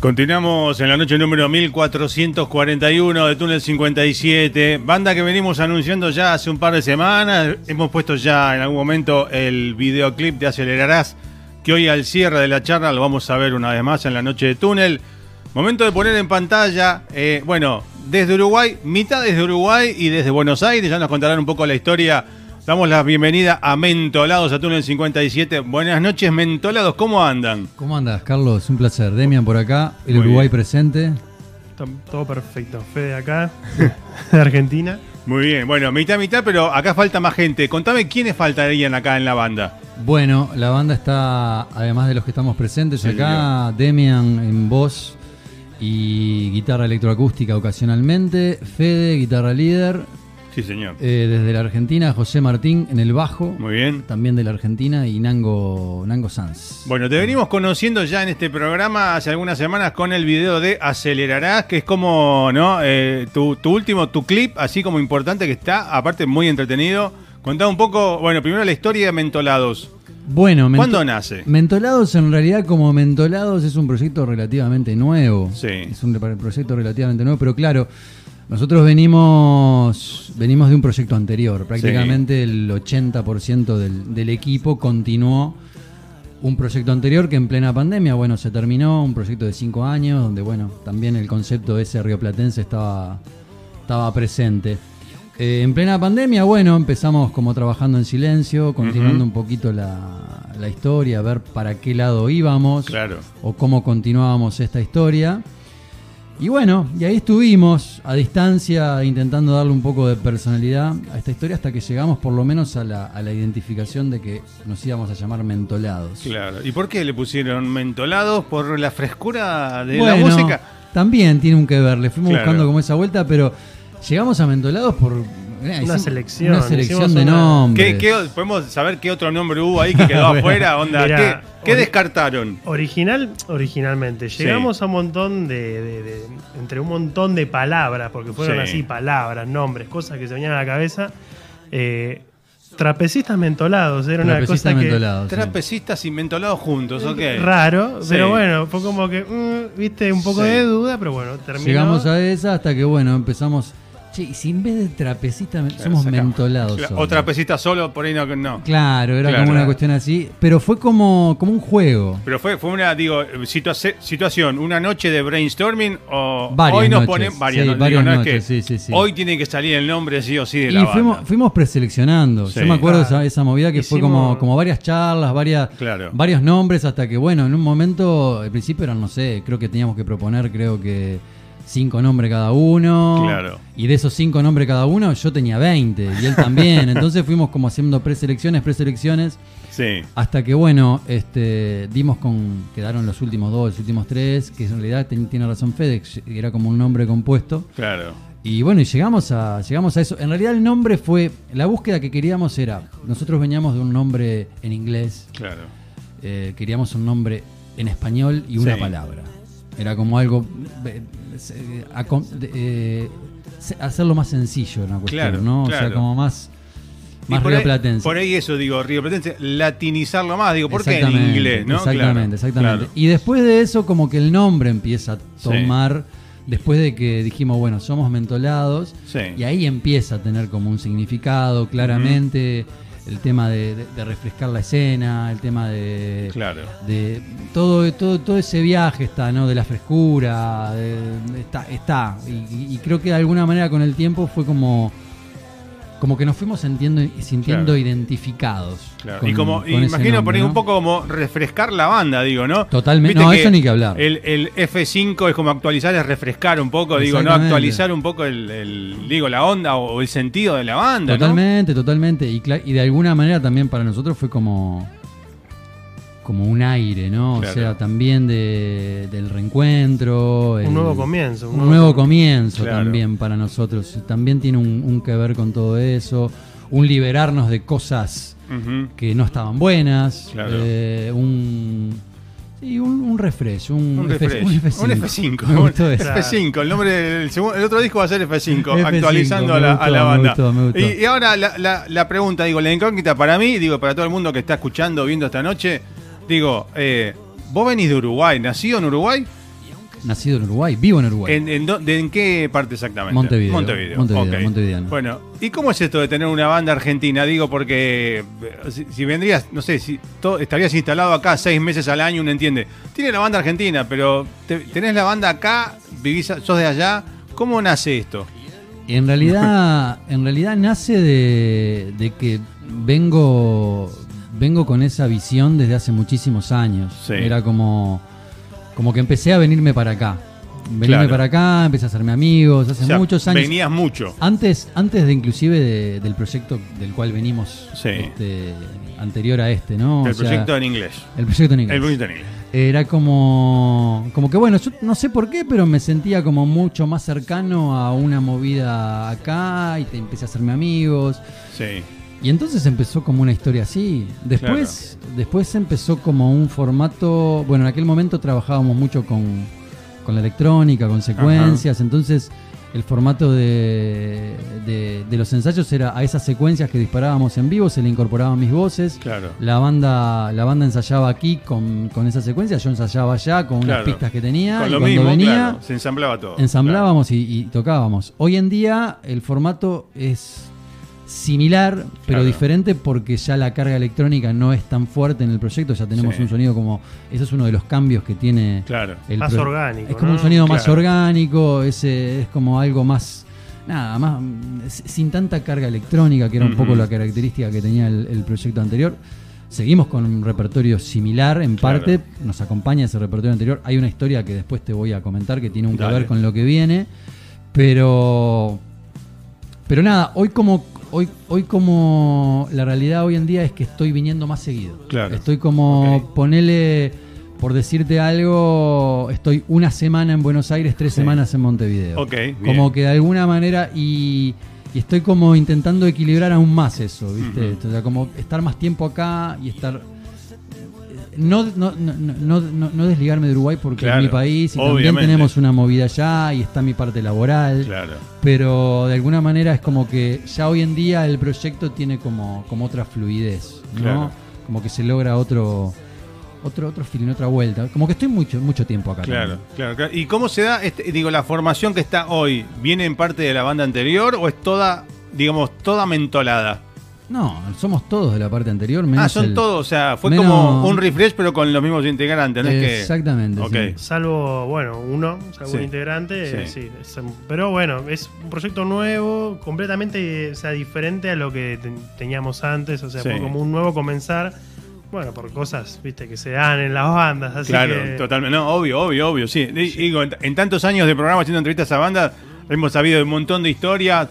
Continuamos en la noche número 1441 de Túnel 57, banda que venimos anunciando ya hace un par de semanas. Hemos puesto ya en algún momento el videoclip de Acelerarás, que hoy al cierre de la charla lo vamos a ver una vez más en la noche de Túnel. Momento de poner en pantalla, eh, bueno, desde Uruguay, mitad desde Uruguay y desde Buenos Aires, ya nos contarán un poco la historia. Damos la bienvenida a Mentolados a Túnel 57. Buenas noches, Mentolados, ¿cómo andan? ¿Cómo andas, Carlos? Un placer. Demian por acá, el Muy Uruguay bien. presente. To- Todo perfecto. Fede acá, de Argentina. Muy bien, bueno, mitad, mitad, pero acá falta más gente. Contame quiénes faltarían acá en la banda. Bueno, la banda está, además de los que estamos presentes Sí, acá, Demian en voz y guitarra electroacústica ocasionalmente, Fede, guitarra líder, Sí, señor. eh, desde la Argentina, José Martín en el bajo, Muy bien. también de la Argentina, y Nango, Nango Sanz. Bueno, te venimos conociendo ya en este programa hace algunas semanas con el video de Acelerarás, que es como, ¿no? Eh, tu, tu último, tu clip, así como importante que está, aparte muy entretenido. Contá un poco, bueno, primero la historia de Mentolados. Bueno, Mento- ¿Cuándo nace? Mentolados en realidad como Mentolados es un proyecto relativamente nuevo. Sí. Es un proyecto relativamente nuevo, pero claro, nosotros venimos venimos de un proyecto anterior. Prácticamente el 80% del, del equipo continuó un proyecto anterior que en plena pandemia, bueno, se terminó, un proyecto de cinco años, donde, bueno, también el concepto ese rioplatense estaba, estaba presente. Eh, en plena pandemia, bueno, empezamos como trabajando en silencio, continuando un poquito la, la historia, a ver para qué lado íbamos Claro. o cómo continuábamos esta historia. Y bueno, y ahí estuvimos a distancia intentando darle un poco de personalidad a esta historia hasta que llegamos por lo menos a la, a la identificación de que nos íbamos a llamar mentolados. Claro. ¿Y por qué le pusieron Mentolados? ¿Por la frescura de Bueno, la música? También tiene un que ver, le fuimos Claro. buscando como esa vuelta, pero llegamos a mentolados por eh, Una selección, Una selección de una- nombres. ¿Qué, qué- podemos saber qué otro nombre hubo ahí que quedó afuera? Onda, Mirá, ¿qué, qué ori- descartaron? Original, originalmente. Llegamos a un montón de, de- de- Entre un montón de palabras, porque fueron Sí. así palabras, nombres, cosas que se venían a la cabeza. Eh, trapecistas mentolados. Era una Trapecistas cosa que. mentolados, sí. Trapecistas y mentolados juntos, ok. Raro, Sí. pero bueno, fue como que, mm, viste, un poco Sí. de duda, pero bueno, terminó. Llegamos a esa hasta que, bueno, empezamos. Che, y si en vez de trapecista me- somos Sacamos. mentolados. Claro. O trapecista solo, por ahí no. no. Claro, era Claro. como una cuestión así. Pero fue como, como un juego. Pero fue, fue una, digo, situa- situación, una noche de brainstorming o Varias hoy nos noches. ponen varias, Sí, no- digo, varias no es noches, que sí, sí, sí. hoy tiene que salir el nombre sí o sí de Y la banda. fuimos, fuimos preseleccionando. Yo me acuerdo de Claro. esa, esa movida que fue como, como varias charlas, varias, Claro. varios nombres, hasta que, bueno, en un momento, al principio eran, no sé, creo que teníamos que proponer, creo que cinco nombres cada uno. Claro. Y de esos cinco nombres cada uno, yo tenía 20 y él también. Entonces fuimos como haciendo preselecciones, preselecciones. Sí. Hasta que, bueno, este, dimos con. Quedaron los últimos dos, los últimos tres, que en realidad ten- tiene razón FedEx, era como un nombre compuesto. Claro. Y bueno, y llegamos a, llegamos a eso. En realidad, el nombre fue. La búsqueda que queríamos era. Nosotros veníamos de un nombre en inglés, Claro. eh, queríamos un nombre en español y una Sí. palabra. Era como algo. eh, eh, a eh, hacerlo más sencillo una cuestión, Claro, ¿no? O sea, como más. Más por ahí- rioplatense. Por ahí eso, digo, Río Platense, latinizarlo más, digo, ¿por qué en inglés? ¿no? Exactamente, Claro, exactamente. claro. Y después de eso, como que el nombre empieza a Sí. tomar. Después de que dijimos, bueno, somos mentolados. Sí. Y ahí empieza a tener como un significado, claramente. El tema de, de- de refrescar la escena, el tema de. Claro. de todo, todo, todo ese viaje está, ¿no? De la frescura, de- está, está. Y, y creo que de alguna manera con el tiempo fue como, como que nos fuimos sintiendo, sintiendo Claro. identificados. Claro. con- y como, y imagino nombre, ¿no? un poco como refrescar la banda, digo, ¿no? Totalmente. No, eso ni que hablar. El, el F5 es como actualizar, es refrescar un poco, digo, ¿no? Actualizar un poco el, el- digo, la onda o el sentido de la banda, ¿no? Totalmente, totalmente. Y, y de alguna manera también para nosotros fue como como un aire, ¿no? Claro. O sea, también de, del reencuentro. el- Un nuevo comienzo. Un nuevo comienzo Claro. también para nosotros. También tiene un, un que ver con todo eso. Un liberarnos de cosas que no estaban buenas. Claro. eh, un, sí, un, un refresh. Un, Un F- refresh. un F5. Un F5. Me un gustó eso. F5. El nombre del segundo, el otro disco va a ser F5, F5, actualizando me a la, gustó, a la me banda. gustó, me gustó. Y, y ahora la, la- la pregunta, digo, la incógnita para mí, digo, para todo el mundo que está escuchando, viendo esta noche, digo, eh, vos venís de Uruguay, nacido en Uruguay, Nacido en Uruguay, vivo en Uruguay. ¿En, de- en qué parte exactamente? Montevideo. Montevideo. Montevideo, ok. montevideano. Bueno, ¿y cómo es esto de tener una banda argentina? Digo, porque eh, si, si vendrías, no sé, si estarías instalado acá seis meses al año, uno entiende. Tiene la banda argentina, pero te- tenés la banda acá, vivís, sos de allá. ¿Cómo nace esto? En realidad, en realidad nace de, de que vengo, vengo con esa visión desde hace muchísimos años. Sí. Era como, como que empecé a venirme para acá. Venirme Claro. para acá, empecé a hacerme amigos, hace O sea, muchos años. Venías mucho. Antes, antes de inclusive de- del proyecto del cual venimos Sí. este, anterior a este, ¿no? el O sea, proyecto en inglés. el proyecto en inglés. El proyecto en inglés. Era como, como que bueno, yo no sé por qué, pero me sentía como mucho más cercano a una movida acá y te empecé a hacerme amigos. Sí. Y entonces empezó como una historia así. Después, después empezó como un formato, bueno, en aquel momento trabajábamos mucho con, con la electrónica, con secuencias, entonces el formato de, de- de los ensayos era a esas secuencias que disparábamos en vivo, se le incorporaban mis voces. Claro. La banda, la banda ensayaba aquí con, con esa secuencia, yo ensayaba allá con Claro. unas pistas que tenía Con y lo cuando mismo, venía claro, se ensamblaba todo. ensamblábamos y, y tocábamos. Hoy en día el formato es similar, pero Claro. diferente porque ya la carga electrónica no es tan fuerte en el proyecto, ya tenemos Sí. un sonido como... Eso es uno de los cambios que tiene Claro. el Más orgánico, Es como ¿no? un sonido más orgánico, ese, es como algo más... Nada, más sin tanta carga electrónica, que era un poco la característica que tenía el, el proyecto anterior. Seguimos con un repertorio similar en Claro. parte, nos acompaña ese repertorio anterior. Hay una historia que después te voy a comentar que tiene un que Dale. ver con lo que viene, pero pero nada, hoy como hoy hoy como la realidad hoy en día es que estoy viniendo más seguido. Claro. Estoy como ponele por decirte algo, estoy una semana en Buenos Aires, tres semanas en Montevideo. Ok, bien. Como que de alguna manera y, y estoy como intentando equilibrar aún más eso, ¿viste? Ujú. O sea, como estar más tiempo acá y estar no, no, no, no, desligarme de Uruguay porque Claro, es mi país y también tenemos una movida allá y está mi parte laboral. Claro. Pero de alguna manera es como que ya hoy en día el proyecto tiene como, como otra fluidez, ¿no? Claro. Como que se logra otro otro otro feeling, otra vuelta. Como que estoy mucho mucho tiempo acá. Claro, claro, claro. ¿Y cómo se da, este, digo, la formación que está hoy? ¿Viene en parte de la banda anterior o es toda, digamos, toda mentolada? No, somos todos de la parte anterior. menos ah, son el- todos, o sea, fue menos- como un refresh pero con los mismos integrantes, ¿no es que? Exactamente. Sí. Salvo, bueno, uno, algún Sí. integrante, Sí. sí. es un- pero bueno, es un proyecto nuevo, completamente o sea, diferente a lo que ten- teníamos antes, o sea, Sí. fue como un nuevo comenzar, bueno, por cosas, viste, que se dan en las bandas, así Claro, que... totalmente. No, obvio, obvio, obvio, sí. Di- Digo, en, en tantos años de programa haciendo entrevistas a bandas, hemos sabido un montón de historias,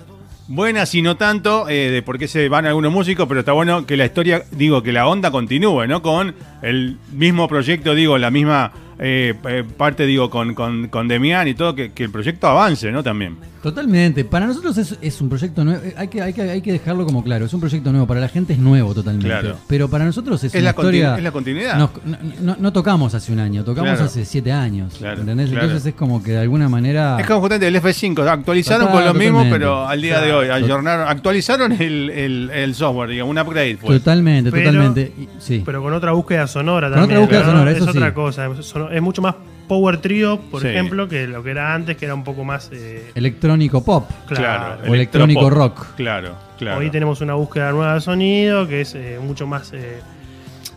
buenas y no tanto, eh, de por qué se van algunos músicos, pero está bueno que la historia, digo, que la onda continúe, ¿no? Con el mismo proyecto, digo, la misma eh, eh, parte, digo, con, con, con Demián y todo, que, que el proyecto avance, ¿no? También. Totalmente. Para nosotros es, es un proyecto nuevo. Eh, Hay que, hay, que, hay que dejarlo como claro. Es un proyecto nuevo. Para la gente es nuevo totalmente. Claro. Pero para nosotros es, Es una la continu- historia. es la continuidad. Nos- no, no- no tocamos hace un año, tocamos Claro. hace siete años. Claro, ¿entendés? claro. Entonces es como que de alguna manera. Es como justamente el F5, actualizaron Total, con lo mismo, totalmente. pero al día de hoy, ayornaron, actualizaron el, el, el software, digamos, un upgrade. Fue. Totalmente, Pero- totalmente. Y- sí. Pero con otra búsqueda sonora Con también. otra búsqueda ¿no? sonora, es eso otra sí. cosa. Es mucho más Power Trio, por Sí. ejemplo, que lo que era antes, que era un poco más. eh, Electrónico pop. claro. O electrónico rock. Claro, claro. Hoy tenemos una búsqueda nueva de sonido que es eh, mucho más. eh,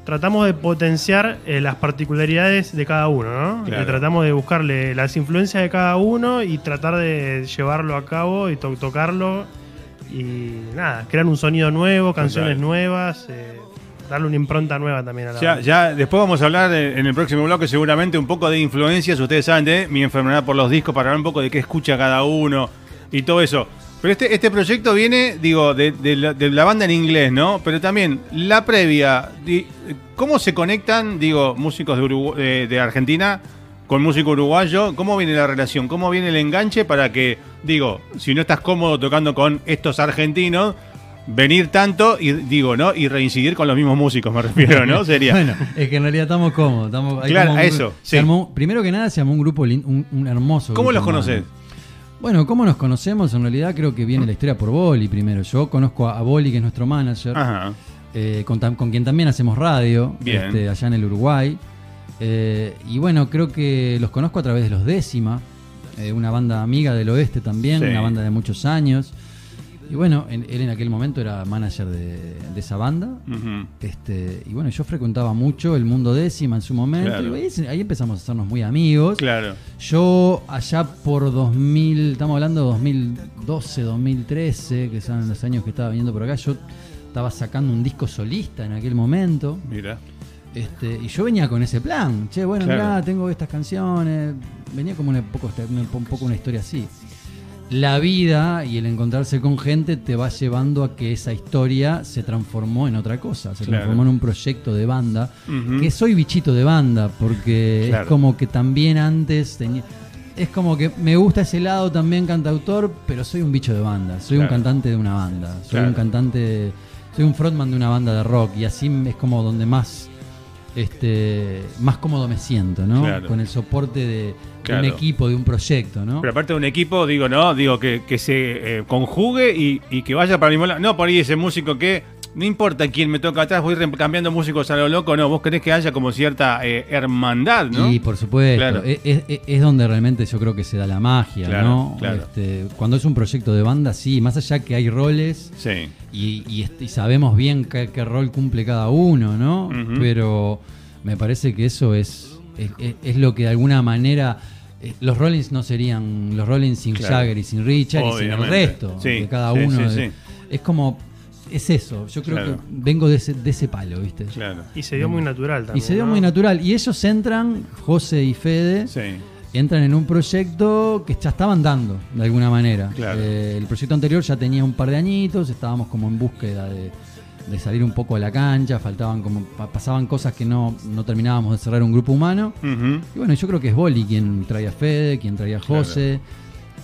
tratamos de potenciar eh, las particularidades de cada uno, ¿no? Claro. Eh, tratamos de buscarle las influencias de cada uno y tratar de llevarlo a cabo y to- tocarlo. Y nada, crear un sonido nuevo, canciones Total. nuevas, eh, darle una impronta nueva también a la Ya, banda. ya después vamos a hablar en el próximo bloque seguramente un poco de influencias, ustedes saben de mi enfermedad por los discos, para hablar un poco de qué escucha cada uno y todo eso. Pero este, este proyecto viene, digo, de, de la, de la banda en inglés, ¿no? Pero también la previa, di- ¿cómo se conectan, digo, músicos de, Urugu- de- de Argentina con músico uruguayo? ¿Cómo viene la relación? ¿Cómo viene el enganche para que, digo, si no estás cómodo tocando con estos argentinos, venir tanto y digo, ¿no? Y reincidir con los mismos músicos, me refiero, ¿no? Sería. Bueno, es que en realidad estamos cómodos. Estamos, Claro, como un- eso, se sí. armó- primero que nada se armó un grupo, un, un hermoso ¿Cómo grupo los conoces? Bueno, ¿cómo nos conocemos? En realidad creo que viene la historia por Boli primero. Yo conozco a, a Boli, que es nuestro manager, Ajá. eh, con, quien también hacemos radio, Bien. este, allá en el Uruguay. Eh, y bueno, creo que los conozco a través de los Décima, eh, una banda amiga del oeste también, Sí. una banda de muchos años. Y bueno, en- él en aquel momento era manager de, de esa banda. Este, y bueno, yo frecuentaba mucho el mundo décima en su momento. Claro. Y ahí, ahí empezamos a hacernos muy amigos. Claro. Yo allá por 2000, estamos hablando de 2012, 2013, que son los años que estaba viniendo por acá, yo estaba sacando un disco solista en aquel momento. Mira. Este, y yo venía con ese plan. Che, bueno, Claro. mirá, tengo estas canciones. Venía como una, poco, un poco una historia así. La vida y el encontrarse con gente te va llevando a que esa historia se transformó en otra cosa. Se Claro. transformó en un proyecto de banda. Que soy bichito de banda, porque Claro. es como que también antes tenía. Es como que me gusta ese lado también cantautor, pero soy un bicho de banda. Soy un cantante de una banda. Soy un cantante. Soy un frontman de una banda de rock. Y así es como donde más. Este, más cómodo me siento, ¿no? Claro. Con el soporte de, un equipo, de un proyecto, ¿no? Pero aparte de un equipo, digo, ¿no? Digo, que, que se eh, conjugue y, y que vaya para el mismo lado. No por ahí ese músico que no importa quién me toca atrás, voy cambiando músicos a lo loco. No, vos querés que haya como cierta eh, hermandad, ¿no? Y por supuesto, Claro. es, es- es donde realmente yo creo que se da la magia, Claro, ¿no? claro. Este, cuando es un proyecto de banda, sí, más allá que hay roles Sí. y, y est- y sabemos bien qué, qué rol cumple cada uno, ¿no? Pero me parece que eso es, es, lo que de alguna manera... eh, Los Rollins no serían los Rollins sin Claro. Jagger y sin Richard y sin el resto Sí, de cada uno. sí. Es como, es eso, yo creo Claro. que vengo de ese, de ese palo, ¿viste? Claro. Y se dio muy natural Y también. se dio ¿no? muy natural. Y ellos entran, José y Fede, Sí. entran en un proyecto que ya estaban dando, de alguna manera. Claro. Eh, el proyecto anterior ya tenía un par de añitos, estábamos como en búsqueda de, de salir un poco a la cancha, faltaban como, pa- pasaban cosas que no, no terminábamos de cerrar un grupo humano. Y bueno, yo creo que es Boli quien trae a Fede, quien trae a José.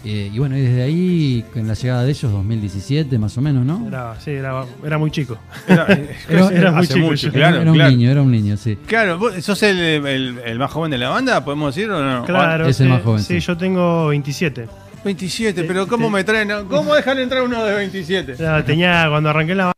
Eh, y bueno, y desde ahí, con la llegada de ellos, 2017 más o menos, ¿no? Era, sí, era, era muy chico. Era, Era- era muy chico, mucho, claro. era un claro. niño, era un niño, sí. Claro, ¿vos sos el, el- el más joven de la banda, podemos decir o no? Claro, Es el más joven, Sí, sí. yo tengo 27. 27, Sí, pero ¿cómo me traen? ¿Cómo dejan entrar uno de 27? Ya, tenía, cuando arranqué la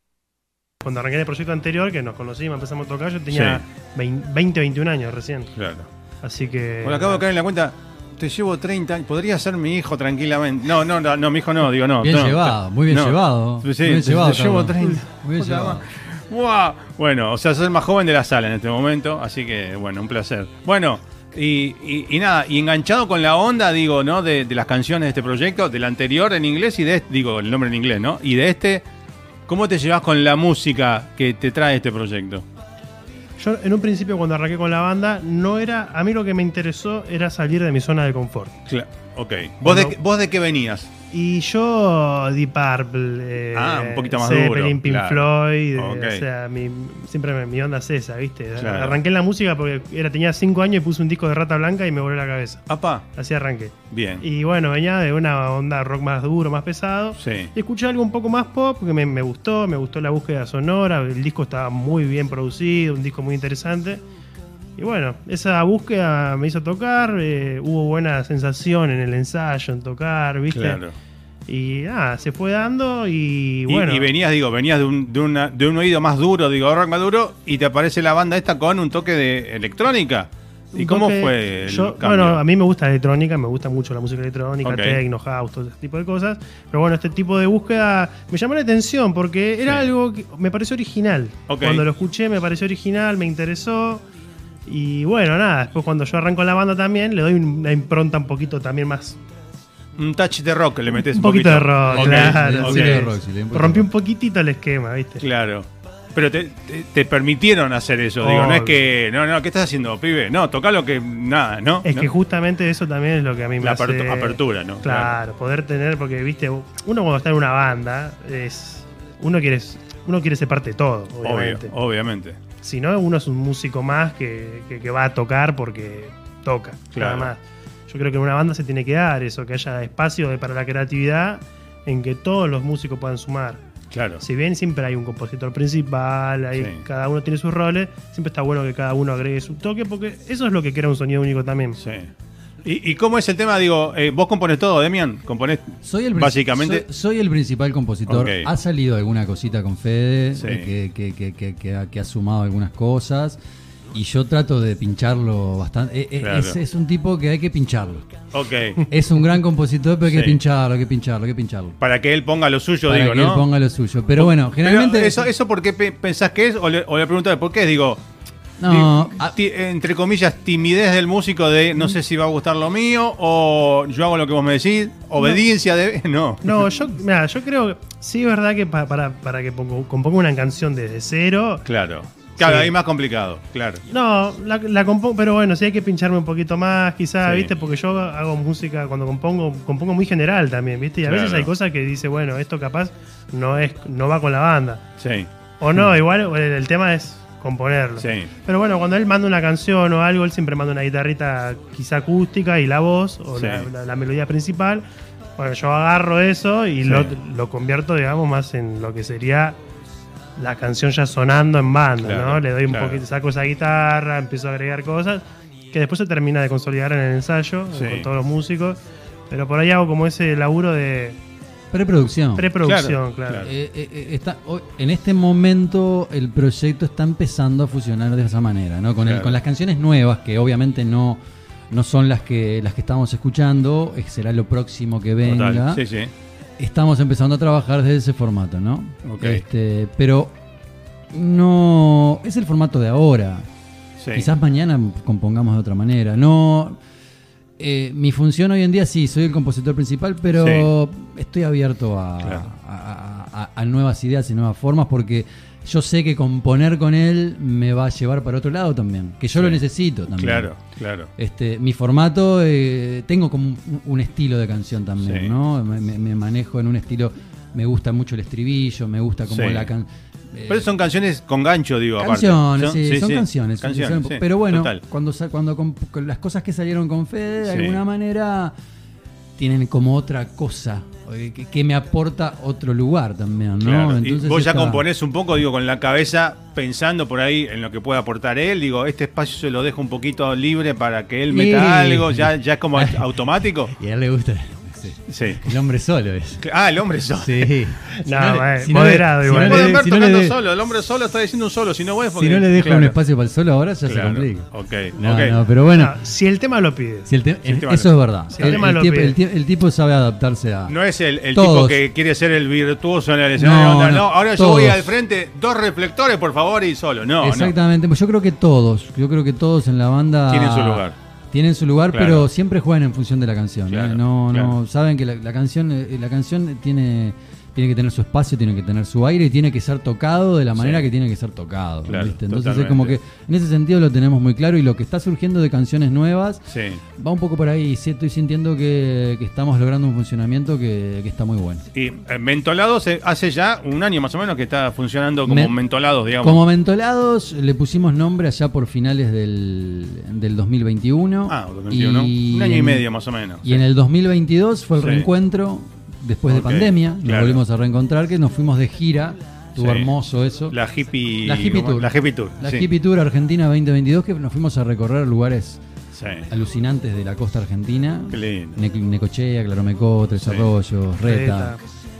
cuando arranqué el proyecto anterior, que nos conocimos, empezamos a tocar, yo tenía Sí. 20, 20, 21 años recién. Claro. Así que. Bueno, acabo de caer en la cuenta. Te llevo 30 años. Podría ser mi hijo tranquilamente. No, no, no, no mi hijo no, digo no. Bien no, llevado, muy bien no. llevado. Sí, muy bien te- llevado. te llevo Carlos. 30. Muy bien Puta llevado. madre. ¡Guau! Bueno, o sea, sos el más joven de la sala en este momento, así que bueno, un placer. Bueno, y, y- y nada, y enganchado con la onda, digo, ¿no? De, de las canciones de este proyecto, del anterior en inglés y de este, digo, el nombre en inglés, ¿no? Y de este, ¿cómo te llevas con la música que te trae este proyecto? Yo en un principio cuando arranqué con la banda, no era. A mí lo que me interesó era salir de mi zona de confort. Cla- ok. ¿Vos de, ¿Vos de qué venías? Y yo, Deep Purple. eh, Ah, un poquito más Zeppelin, duro, Pink claro. Floyd. eh, Ok. O sea, mi- siempre me- mi onda es esa, ¿viste? Claro. Arranqué en la música porque era, tenía 5 años y puse un disco de Rata Blanca y me voló la cabeza. Apa, Así arranqué. bien. Y bueno, venía de una onda rock más duro, más pesado. Sí. Y escuché algo un poco más pop que me, me gustó, me gustó la búsqueda sonora, el disco estaba muy bien producido, un disco muy interesante. Y bueno, esa búsqueda me hizo tocar, eh, hubo buena sensación en el ensayo, en tocar, ¿viste? Claro. Y nada, se fue dando y bueno. y venías, digo, venías de un, de, una- de un oído más duro, digo, rock más duro, y te aparece la banda esta con un toque de electrónica. ¿Y cómo fue el yo-? Bueno, a mí me gusta la electrónica, me gusta mucho la música electrónica, Ok. techno, house, todo ese tipo de cosas. Pero bueno, este tipo de búsqueda me llamó la atención porque era Sí. algo que me pareció original. Cuando lo escuché me pareció original, me interesó. Y bueno, nada, después cuando yo arranco la banda también, le doy una impronta un poquito también más. Un touch de rock le metes Un un, poquito de rock, Ok, claro. ok. Sí, de rock, sí. Rompí un poquitito el esquema, ¿viste? Claro. Pero te, te- te permitieron hacer eso, digo, no es que, no, no, ¿qué estás haciendo, pibe? No, toca lo que, nada, ¿no? Es ¿No? que justamente eso también es lo que a mí me La hace... apertura, ¿no? Claro, poder tener, porque viste, uno cuando está en una banda, es uno quiere, uno quiere ser parte de todo, Obvio, obviamente. Si no, uno es un músico más que, que- que va a tocar porque toca, Claro. nada más. Yo creo que en una banda se tiene que dar eso, que haya espacio de- para la creatividad en que todos los músicos puedan sumar. Claro. Si bien siempre hay un compositor principal, Sí. cada uno tiene sus roles, siempre está bueno que cada uno agregue su toque, porque eso es lo que crea un sonido único también. Sí. ¿Y, y cómo es el tema? Digo, eh, vos compones todo, Demian. Componés Soy el, básicamente. soy, soy el principal compositor. Ha salido alguna cosita con Fede, Sí. eh, que, que- que- que- que ha, que ha sumado algunas cosas. Y yo trato de pincharlo bastante. Eh, Claro. es, es un tipo que hay que pincharlo. Ok. Es un gran compositor, pero hay Sí. que pincharlo, hay que pincharlo, hay que pincharlo. Para que él ponga lo suyo, Para digo, que ¿no? él ponga lo suyo. Pero bueno, Pero generalmente. eso, ¿Eso por qué pe- pensás que es? O le, o le preguntas por qué? Digo, no, entre comillas, timidez del músico de no sé si va a gustar lo mío, o yo hago lo que vos me decís, obediencia de. No. No, yo, mira, yo creo que sí es verdad que pa- para, para que componga una canción desde cero. Claro. Claro, Sí. ahí más complicado, claro. No, la, la compongo, pero bueno, sí hay que pincharme un poquito más, quizás, Sí. ¿viste? Porque yo hago música cuando compongo, compongo muy general también, ¿viste? Y a Claro. veces hay cosas que dice, bueno, esto capaz no es no va con la banda. Sí, O no, igual el, el tema es componerlo. sí. Pero bueno, cuando él manda una canción o algo, él siempre manda una guitarrita quizá acústica y la voz o Sí. la, la- la melodía principal. Bueno, yo agarro eso y Sí. lo, lo convierto, digamos, más en lo que sería la canción ya sonando en banda, Claro, ¿no? Le doy un claro. poquito, saco esa guitarra, empiezo a agregar cosas que después se termina de consolidar en el ensayo con todos los músicos. Pero por ahí hago como ese laburo de preproducción. preproducción, Claro. Eh, eh, eh, está, hoy- en este momento el proyecto está empezando a fusionar de esa manera, ¿no? Con, el- Claro. con las canciones nuevas, que obviamente no, no son las que, las que estamos escuchando, será lo próximo que venga. Total. Sí, sí. Estamos empezando a trabajar desde ese formato, ¿no? Ok. Este, pero no es el formato de ahora. sí. Quizás mañana compongamos de otra manera. No. Eh, mi función hoy en día sí, soy el compositor principal, pero estoy abierto a, Claro. a- a- a nuevas ideas y nuevas formas porque yo sé que componer con él me va a llevar para otro lado también, que yo Sí. lo necesito también. Claro, claro. Este, mi formato, eh, tengo como un, un estilo de canción también, Sí. ¿no? Me, me- manejo en un estilo, me gusta mucho el estribillo, me gusta como la can- eh, Pero son canciones con gancho, digo, aparte. Canciones, Son- sí, son canciones. Canciones, sí, pero bueno, total. cuando, cuando con, con las cosas que salieron con Fede, de Sí. alguna manera tienen como otra cosa eh, que, que me aporta otro lugar también, ¿no? Claro. Entonces y vos ya está- componés un poco, digo, con la cabeza pensando por ahí en lo que puede aportar él. Digo, este espacio se lo dejo un poquito libre para que él Sí. meta algo. Ya, ya es como automático. Y a él le gusta sí, Sí. el hombre solo es. Ah, el hombre solo. Sí. No, le- si no moderado igual. Si no Pueden le, ver si no tocando le de- solo. El hombre solo está diciendo un solo. Si no, vos, si no le dejo un espacio para el solo ahora ya Claro. se complica. Ok, No, no, pero bueno, No, si el tema lo pide. si el te- el tema eso lo- es verdad. si el el, tema el lo tipo, pide. el ti- el tipo sabe adaptarse a. No es el, tipo que quiere ser el virtuoso en el escenario. No, onda, no, No, ahora yo voy al frente, dos reflectores, por favor, y solo. No, Exactamente, pues yo creo que todos, yo creo que todos en la banda Tienen su lugar. Tienen su lugar, Claro. pero siempre juegan en función de la canción. ¿eh? No, claro. no, saben que la, la canción, eh, la canción tiene, tiene que tener su espacio, tiene que tener su aire y tiene que ser tocado de la manera Sí. que tiene que ser tocado. Claro, ¿viste? Entonces es como que en ese sentido lo tenemos muy claro y lo que está surgiendo de canciones nuevas Sí. va un poco por ahí. Sí, estoy sintiendo que, que estamos logrando un funcionamiento que, que está muy bueno. Y eh, Mentolados eh, hace ya un año más o menos que está funcionando como Me- Mentolados, digamos. Como Mentolados le pusimos nombre allá por finales del, del 2021. Ah, 2021. Un año y medio más o menos. Y en el 2022 fue el reencuentro después de pandemia. Nos claro. volvimos a reencontrar, que nos fuimos de gira. Estuvo Sí. hermoso eso. La hippie, La hippie tour. La hippie tour. La sí. Hippie Tour Argentina 2022, que nos fuimos a recorrer lugares Sí. alucinantes de la costa argentina. Ne- Necochea, Claromecó, Tres Sí. Arroyos, Reta. Reta.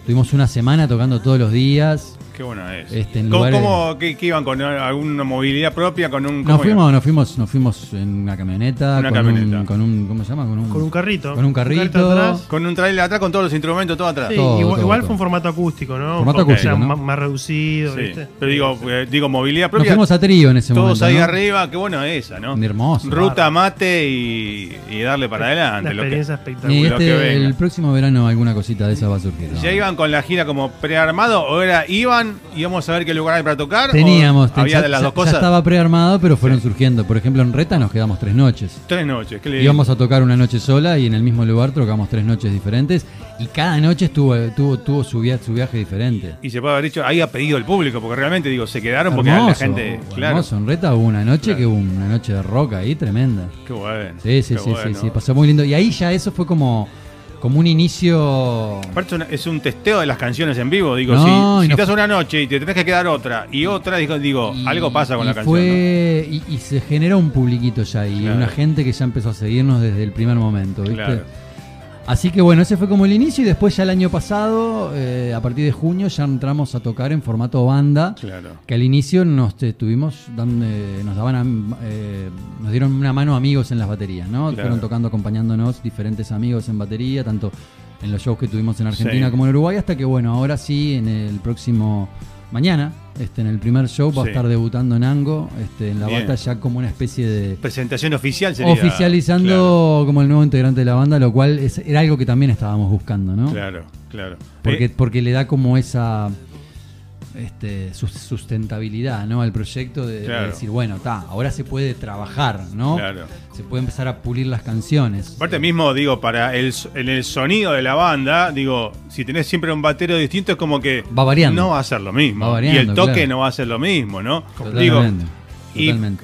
Tuvimos una semana tocando todos los días. Qué bueno es. Este, en ¿Cómo, lugares- cómo- qué, qué iban con alguna movilidad propia? Con un, Nos cómo fuimos, nos fuimos, nos fuimos en una camioneta, Una con, camioneta. Un, con un, ¿cómo se llama? Con un, Con un carrito. Con un carrito. atrás. Con un trailer atrás, con todos los instrumentos, todo atrás. Sí, Todo, igual, todo, igual todo. fue un formato acústico, ¿no? Formato acústico, o sea, ¿no? más, más reducido, Sí. ¿viste? Pero digo, eh, digo movilidad Nos propia. fuimos a trío en ese todos momento. ahí ¿no? arriba, qué bueno esa, ¿no? Hermoso. Ruta mate y, y darle para adelante. Una lo que- experiencia espectacular. Y lo que este, venga. el próximo verano alguna cosita de esa va a surgir. ¿no? ¿Ya iban con la gira como prearmado o era iban íbamos a ver qué lugar hay para tocar? Teníamos, había ya, de las ya- dos cosas. ya estaba prearmado, pero fueron surgiendo. Por ejemplo, en Reta nos quedamos tres noches. Tres noches, ¿qué Íbamos a tocar una noche sola y en el mismo lugar tocamos tres noches diferentes. Y cada noche estuvo, tuvo, tuvo su, via- su viaje diferente. Y se puede haber dicho, ahí ha pedido el público, porque realmente digo, se quedaron porque la Hermoso, gente. Claro. hermoso. En Reta hubo una noche Claro. que hubo una noche de rock ahí tremenda. Qué bueno. Sí, sí, qué sí, bueno. sí, sí, pasó muy lindo. Y ahí ya eso fue como, como un inicio. Aparte es un testeo de las canciones en vivo. Digo, No, si, si no- estás una noche y te tenés que quedar otra y otra, digo, digo Y- algo pasa con la canción. fue, y, y se generó un publiquito ya y Claro. una gente que ya empezó a seguirnos desde el primer momento, ¿viste? Claro. Así que bueno, ese fue como el inicio y después ya el año pasado, eh, a partir de junio, ya entramos a tocar en formato banda. Claro. Que al inicio nos estuvimos dando, eh, nos daban am- eh, nos dieron una mano amigos en las baterías, ¿no? Claro. Fueron tocando acompañándonos diferentes amigos en batería, tanto en los shows que tuvimos en Argentina Sí. como en Uruguay, hasta que bueno, ahora sí, en el próximo mañana, este, en el primer show va Sí. a estar debutando Nango, este, en la Bien. bata ya como una especie de Presentación oficial sería. oficializando como el nuevo integrante de la banda, lo cual es- era algo que también estábamos buscando, ¿no? Claro, claro. claro. Porque, Eh, porque le da como esa este, sus- sustentabilidad ¿no? al proyecto de, decir, bueno, está, ahora se puede trabajar, ¿no? Claro. Se puede empezar a pulir las canciones. Aparte mismo, digo, para el, en el sonido de la banda, digo, si tenés siempre un batero distinto es como que Va variando. no va a ser lo mismo. Va variando, y el toque claro. no va a ser lo mismo, ¿no? Totalmente. Digo, y-.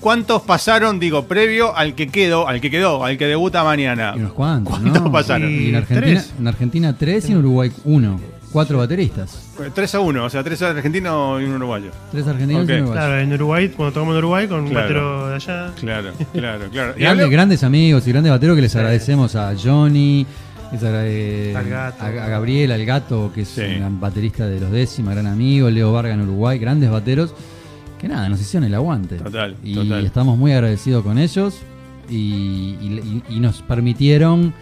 ¿cuántos pasaron, digo, previo al que quedó, al que quedó, al que debuta mañana? Y unos cuantos, ¿Cuántos ¿no? pasaron? Y en Argentina, tres. en Argentina tres y en Uruguay uno. Cuatro bateristas. 3 a 1, o sea, 3 argentinos y un uruguayo. Tres argentinos Ok. y un uruguayo. Claro, en Uruguay, cuando tocamos en Uruguay, con un Claro. batero de allá. Claro, claro, claro. Y Grandes, hablo- grandes amigos y grandes bateros que les agradecemos a Johnny, les agrade- Al Gato. a, a Gabriel, al gato, que es Sí. un baterista de los décimas, gran amigo, Leo Varga en Uruguay, grandes bateros, que nada, nos hicieron el aguante. Total, y total. estamos muy agradecidos con ellos y, y- y- y nos permitieron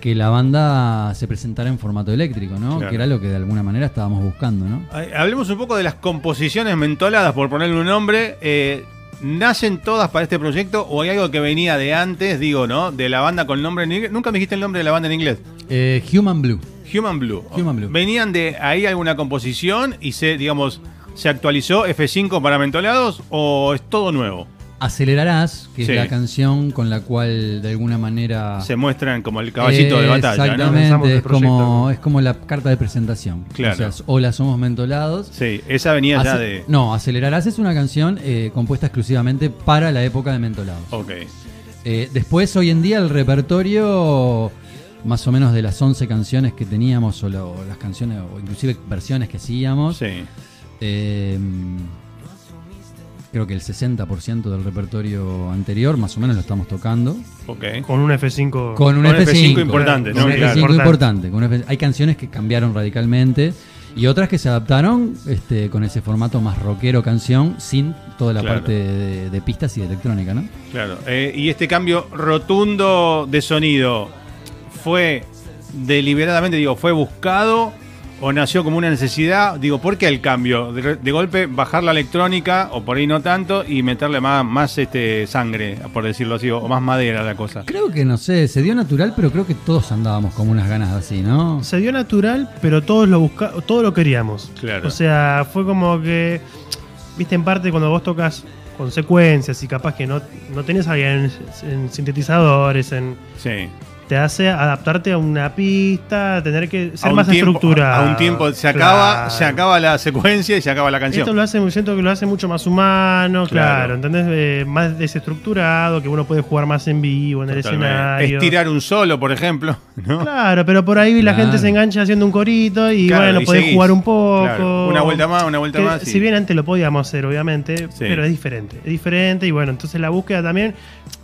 que la banda se presentara en formato eléctrico, ¿no? Claro. Que era lo que de alguna manera estábamos buscando, ¿no? Hablemos un poco de las composiciones mentoladas, por ponerle un nombre. Eh, ¿Nacen todas para este proyecto o hay algo que venía de antes, digo, ¿no? De la banda con nombre en inglés. Nunca me dijiste el nombre de la banda en inglés. Eh, Human Blue. Human Blue. Human Blue. ¿Venían de ahí alguna composición y se, digamos, se actualizó F5 para mentolados o es todo nuevo? Acelerarás, que Sí. es la canción con la cual de alguna manera Se muestran como el caballito de batalla, ¿no? Exactamente, el es como, es como la carta de presentación. Claro. O sea, hola, somos mentolados. Sí, esa venía ya de. No, Acelerarás es una canción eh, compuesta exclusivamente para la época de mentolados. Ok. Eh, después, hoy en día, el repertorio, más o menos de las 11 canciones que teníamos, o, lo- o las canciones, o inclusive versiones que hacíamos, Sí. eh, creo que el 60% del repertorio anterior, más o menos, lo estamos tocando. Ok. Con un F5. Con un Con F5. F5 importante, Con ¿no? un Claro. F5 Importante. importante. con un F5. Hay canciones que cambiaron radicalmente y otras que se adaptaron este, con ese formato más rockero canción, sin toda la Claro. parte de, de pistas y de electrónica, ¿no? Claro. Eh, y este cambio rotundo de sonido fue deliberadamente, digo, fue buscado o nació como una necesidad? Digo, ¿por qué el cambio? De, de golpe bajar la electrónica, o por ahí no tanto, y meterle más, más este sangre, por decirlo así, o más madera a la cosa. Creo que, no sé, se dio natural, pero creo que todos andábamos como unas ganas así, ¿no? Se dio natural, pero todos lo busca todos lo queríamos. Claro. O sea, fue como que, viste, en parte cuando vos tocas con secuencias y capaz que no, no tenés ahí en, en sintetizadores, en, Sí. Te hace adaptarte a una pista, tener que ser más tiempo, estructurado. A un tiempo se acaba, Claro. se acaba la secuencia y se acaba la canción. Esto lo hace, siento que lo hace mucho más humano, Claro. claro, ¿entendés? Eh, más desestructurado, que uno puede jugar más en vivo, en el escenario. Estirar un solo, por ejemplo. ¿no? Claro, pero por ahí la gente se engancha haciendo un corito y bueno, podés seguís. jugar un poco. Una vuelta más, una vuelta Que, más, sí. Si bien antes lo podíamos hacer, obviamente, Sí. pero es diferente. Es diferente y bueno, entonces la búsqueda también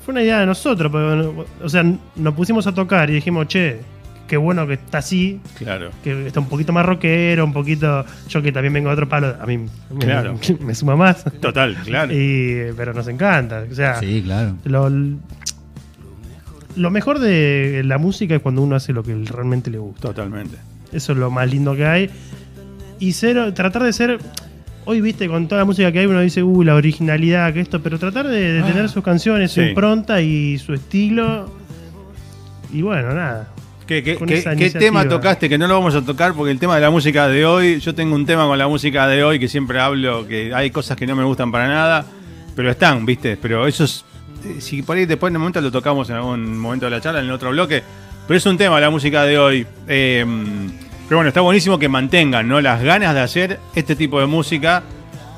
fue una idea de nosotros. porque, o sea, nos pusimos a tocar y dijimos, che, qué bueno que está así, Claro. que está un poquito más rockero, un poquito. Yo que también vengo de otro palo, a mí me- Claro. me, suma más. Total, claro. Y, pero nos encanta. O sea, Sí, claro. lo, lo mejor de la música es cuando uno hace lo que realmente le gusta. Totalmente. Eso es lo más lindo que hay. Y ser, tratar de ser. Hoy, viste, con toda la música que hay, uno dice, uh, la originalidad, que esto, pero tratar de, de tener sus canciones, su Ah. Impronta y su estilo. Y bueno, nada. ¿Qué, qué- qué- tema tocaste? Que no lo vamos a tocar porque el tema de la música de hoy, yo tengo un tema con la música de hoy que siempre hablo, que hay cosas que no me gustan para nada, pero están, ¿viste? Pero eso es, eh, si por ahí después en un momento lo tocamos en algún momento de la charla, en el otro bloque, pero es un tema la música de hoy. Eh, pero bueno, está buenísimo que mantengan ¿no? las ganas de hacer este tipo de música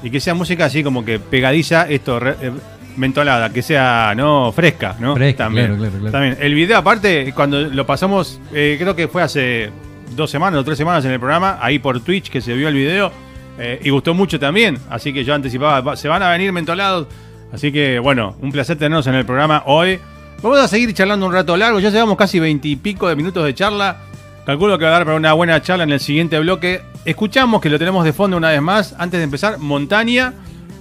y que sea música así como que pegadiza, esto, re- eh, mentolada, que sea no fresca, ¿no? Fresca, claro, claro, claro. También. El video, aparte, cuando lo pasamos, eh, creo que fue hace dos semanas o tres semanas en el programa, ahí por Twitch que se vio el video, eh, y gustó mucho también. Así que yo anticipaba, se van a venir mentolados. Así que, bueno, un placer tenernos en el programa hoy. Vamos a seguir charlando un rato largo, ya llevamos casi veintipico de minutos de charla. Calculo que va a dar para una buena charla en el siguiente bloque. Escuchamos que lo tenemos de fondo una vez más, antes de empezar, Montaña.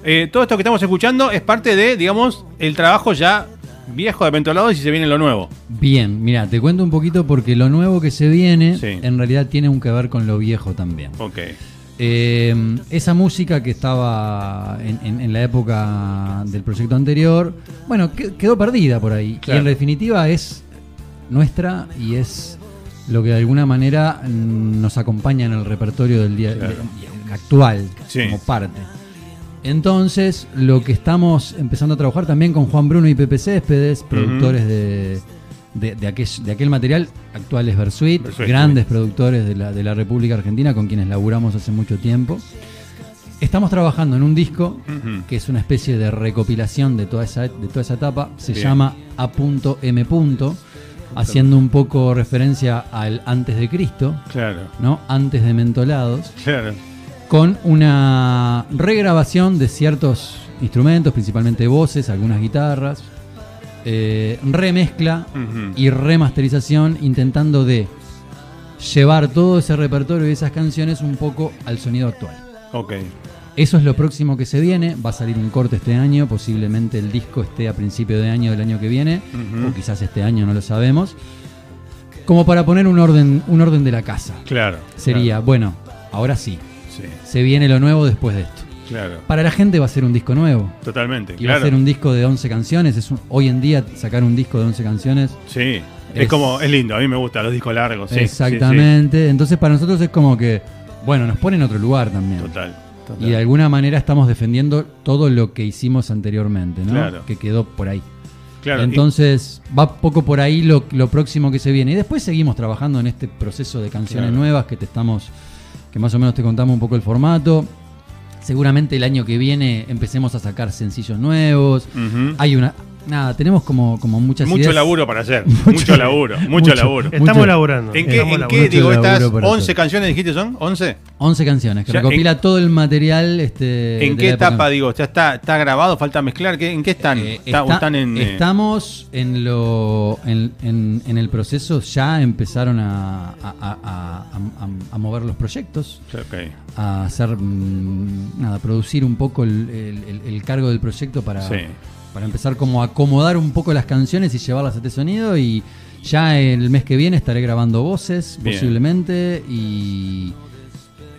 Eh, todo esto que estamos escuchando es parte de, digamos, el trabajo ya viejo de Mentolados y se viene lo nuevo. Bien, mira, te cuento un poquito porque lo nuevo que se viene Sí. en realidad tiene un que ver con lo viejo también. Ok. Eh, esa música que estaba en, en- en la época del proyecto anterior, bueno, que- quedó perdida por ahí. Claro. Y en definitiva es nuestra y es lo que de alguna manera mm, nos acompaña en el repertorio del día Claro. de- actual, Sí. como parte. Entonces, lo que estamos empezando a trabajar también con Juan Bruno y Pepe Céspedes, productores de, de, de aquel, de aquel material, actuales Versuit, Versuit, grandes productores de la, de la República Argentina con quienes laburamos hace mucho tiempo. Estamos trabajando en un disco que es una especie de recopilación de toda esa, de toda esa etapa. Se Bien. llama A.M. haciendo un poco referencia al antes de Cristo, Claro, ¿no? Antes de Mentolados claro. con una regrabación de ciertos instrumentos, principalmente voces, algunas guitarras, eh, remezcla y remasterización, intentando de llevar todo ese repertorio y esas canciones un poco al sonido actual. Ok. Eso es lo próximo que se viene, va a salir un corte este año, posiblemente el disco esté a principio de año del año que viene, o quizás este año, no lo sabemos. Como para poner un orden, un orden de la casa. Claro. Sería, bueno, ahora sí, claro. Sí, se viene lo nuevo después de esto. claro. Para la gente va a ser un disco nuevo. Totalmente. Y va a claro. ser un disco de 11 canciones. Es un- hoy en día sacar un disco de 11 canciones. Sí. Es, Es- como, es lindo, a mí me gustan los discos largos. sí, exactamente. Entonces para nosotros es como que, bueno, nos pone en otro lugar también. Total. Total. Y de alguna manera estamos defendiendo todo lo que hicimos anteriormente, ¿no? Claro. Que quedó por ahí. Claro, y- Entonces va poco por ahí lo, lo próximo que se viene. Y después seguimos trabajando en este proceso de canciones Claro. nuevas que te estamos, que más o menos te contamos un poco el formato. Seguramente el año que viene empecemos a sacar sencillos nuevos. Hay una, nada, tenemos como, como muchas mucho ideas. laburo para hacer. Mucho, laburo. Mucho, mucho. laburo. Estamos Mucho. laburando. ¿En qué, estamos en laburando. qué digo, estas laburo para 11 hacer. canciones dijiste son? ¿11? 11 canciones, que Ya, recopila en- todo el material. Este, ¿En qué la época. etapa, digo? ¿Ya está, está grabado? ¿Falta mezclar? ¿Qué- ¿En qué están? Eh, Está- o está- están en, eh, estamos en, lo, en, en- en el proceso, ya empezaron a, a- a- a- a- a mover los proyectos, ok. a hacer, mm, nada, producir un poco el, el- el- el cargo del proyecto para, Sí. Para empezar como a acomodar un poco las canciones y llevarlas a este sonido y ya el mes que viene estaré grabando voces Bien. posiblemente y,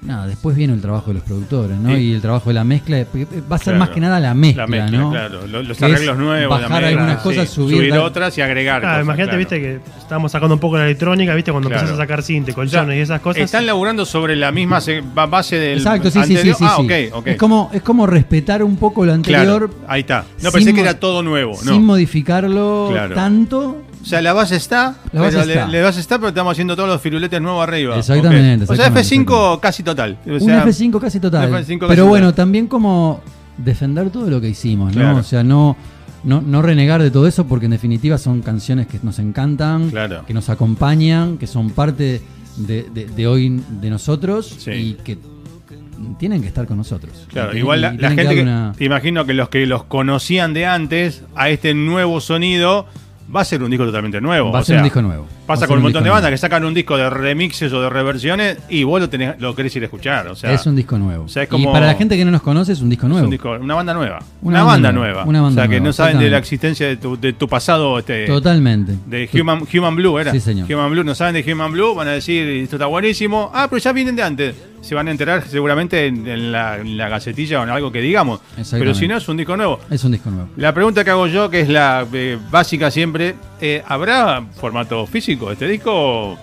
nada, después viene el trabajo de los productores, ¿no? Sí. y el trabajo de la mezcla. eh, Va a ser Claro. más que nada la mezcla, La mezcla, ¿no? claro. Lo- Los es arreglos nuevos. la bajar mezcla, algunas cosas, sí. subir la- otras y agregar. Claro, cosas, imagínate, claro. viste, que estábamos sacando un poco la electrónica, viste, cuando Claro. empezás a sacar cinte, O sea, colchones y esas cosas. Están laburando sobre la misma se- ba- base del Exacto, sí, sí, sí, anterior. sí, Ah, sí. Es como, es como respetar un poco lo anterior Claro, ahí está. No sin pensé que era todo nuevo. sin No. modificarlo Claro. tanto. O sea, la base está, La base pero está. Le, base está, pero estamos haciendo todos los firuletes nuevos arriba. Exactamente. O sea, exactamente, F5 casi total. O Un sea, F5 casi total. un F5 casi Pero bueno, total. también como defender todo lo que hicimos, ¿no? Claro. O sea, no, no, no renegar de todo eso porque en definitiva son canciones que nos encantan, Claro. que nos acompañan, que son parte de, de- de hoy de nosotros Sí. y que tienen que estar con nosotros. Claro, igual la, gente que, una- imagino que los que los conocían de antes, a este nuevo sonido, va a ser un disco totalmente nuevo. Va a o ser sea, un disco nuevo. Pasa con un un montón de bandas nuevo. que sacan un disco de remixes o de reversiones y vos lo, tenés, lo querés ir a escuchar. O sea, es un disco nuevo. o sea, es Y como- para la gente que no nos conoce es un disco es nuevo. un disco- una banda nueva. Una Una, banda banda, nueva, nueva. una banda o sea, que nueva, no saben de la existencia de tu, de tu pasado. Este, Totalmente. De Human, Human Blue, ¿era? Sí, señor. Human Blue, no saben de Human Blue, van a decir, esto está buenísimo. Ah, pero ya vienen de antes. Se van a enterar seguramente en, en la, en la gacetilla o en algo que digamos. Exactamente. Pero si no, es un disco nuevo. Es un disco nuevo. La pregunta que hago yo, que es la eh, básica siempre, eh, ¿habrá formato físico este disco?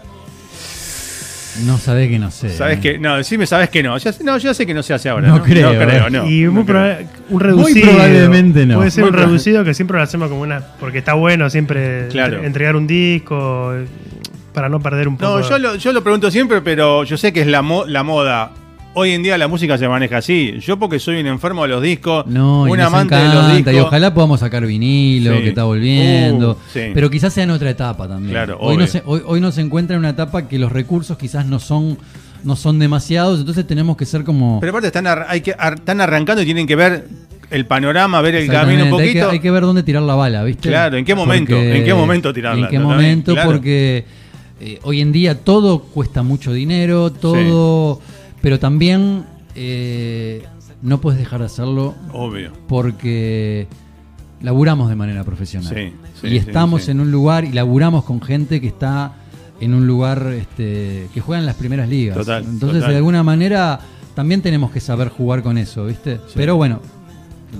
No sabés que no sé. ¿Sabes ¿eh? que No, decime, sabes que no. Ya, no, yo sé que no se hace ahora. No No, creo, No creo, eh. no. y no muy creo. proba- un reducido. probablemente no. Puede ser Muy un reducido que siempre lo hacemos como una. Porque está bueno siempre Claro. entregar un disco para no perder un poco. No, yo lo, yo lo pregunto siempre, pero yo sé que es la, mo- la moda. Hoy en día la música se maneja así. Yo porque soy un enfermo de los discos, No, y un nos amante de encanta, los discos. Y ojalá podamos sacar vinilo, Sí. que está volviendo. Uh, sí. Pero quizás sea en otra etapa también. Claro, hoy, no se, hoy, hoy nos encuentra en una etapa que los recursos quizás no son, no son demasiados, entonces tenemos que ser como. Pero aparte están, ar- hay que, ar- están arrancando y tienen que ver el panorama, ver el camino un Exactamente, hay que, poquito. hay que ver dónde tirar la bala, ¿viste? Claro, ¿en qué momento? ¿En qué momento tirarla? ¿En qué momento? Porque eh, hoy en día todo cuesta mucho dinero, todo. Pero también eh, no puedes dejar de hacerlo Obvio. porque laburamos de manera profesional. Sí, sí, y estamos en un lugar y laburamos con gente que está en un lugar este, que juega en las primeras ligas. Total, Entonces, total. de alguna manera, también tenemos que saber jugar con eso, ¿viste? Pero bueno,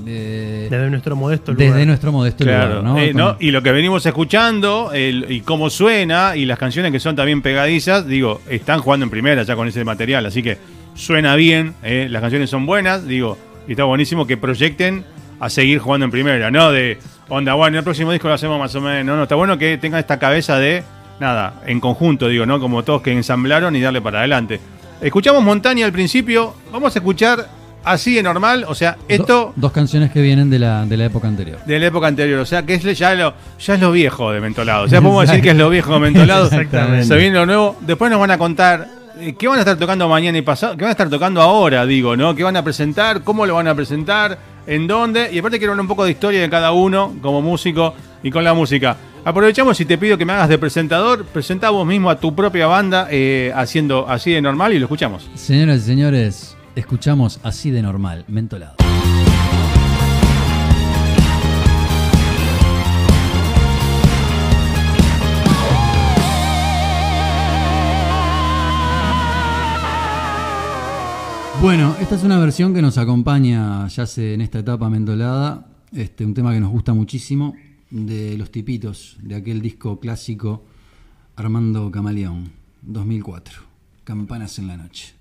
eh, Desde nuestro modesto lugar. desde nuestro modesto Claro, lugar, ¿no? eh, ¿no? Y lo que venimos escuchando, el- y cómo suena, y las canciones que son también pegadizas, digo, están jugando en primera ya con ese material, así que suena bien, eh, las canciones son buenas, digo, y está buenísimo que proyecten a seguir jugando en primera, ¿no? De onda, bueno, el próximo disco lo hacemos más o menos, no, no, está bueno que tengan esta cabeza de, nada, en conjunto, digo, ¿no? Como todos que ensamblaron y darle para adelante. Escuchamos Montaña al principio, vamos a escuchar así de normal, o sea, do- esto dos canciones que vienen de la, de la época anterior. de la época anterior, o sea que es ya lo, ya es lo viejo de Mentolado. O sea, podemos decir que es lo viejo de Mentolado. Exactamente. Se viene lo nuevo. Después nos van a contar eh, qué van a estar tocando mañana y pasado, qué van a estar tocando ahora, digo, ¿no? ¿Qué van a presentar? ¿Cómo lo van a presentar? ¿En dónde? Y aparte quiero hablar un poco de historia de cada uno como músico y con la música. Aprovechamos y te pido que me hagas de presentador. Presenta vos mismo a tu propia banda eh, haciendo así de normal y lo escuchamos. Señoras y señores, escuchamos así de normal, mentolado. Bueno, esta es una versión que nos acompaña ya en esta etapa mentolada, este, un tema que nos gusta muchísimo, de Los Tipitos, de aquel disco clásico Armando Camaleón, 2004, Campanas en la Noche.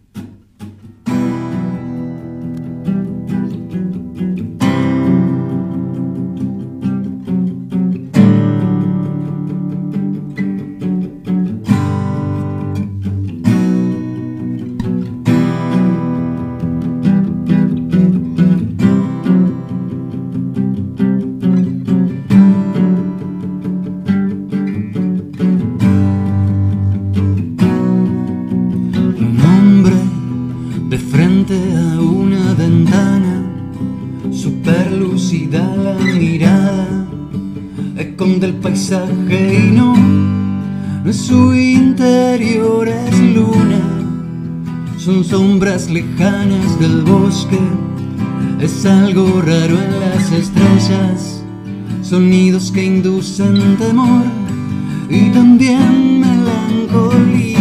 reino, su interior es luna, son sombras lejanas del bosque, es algo raro en las estrellas, sonidos que inducen temor y también melancolía,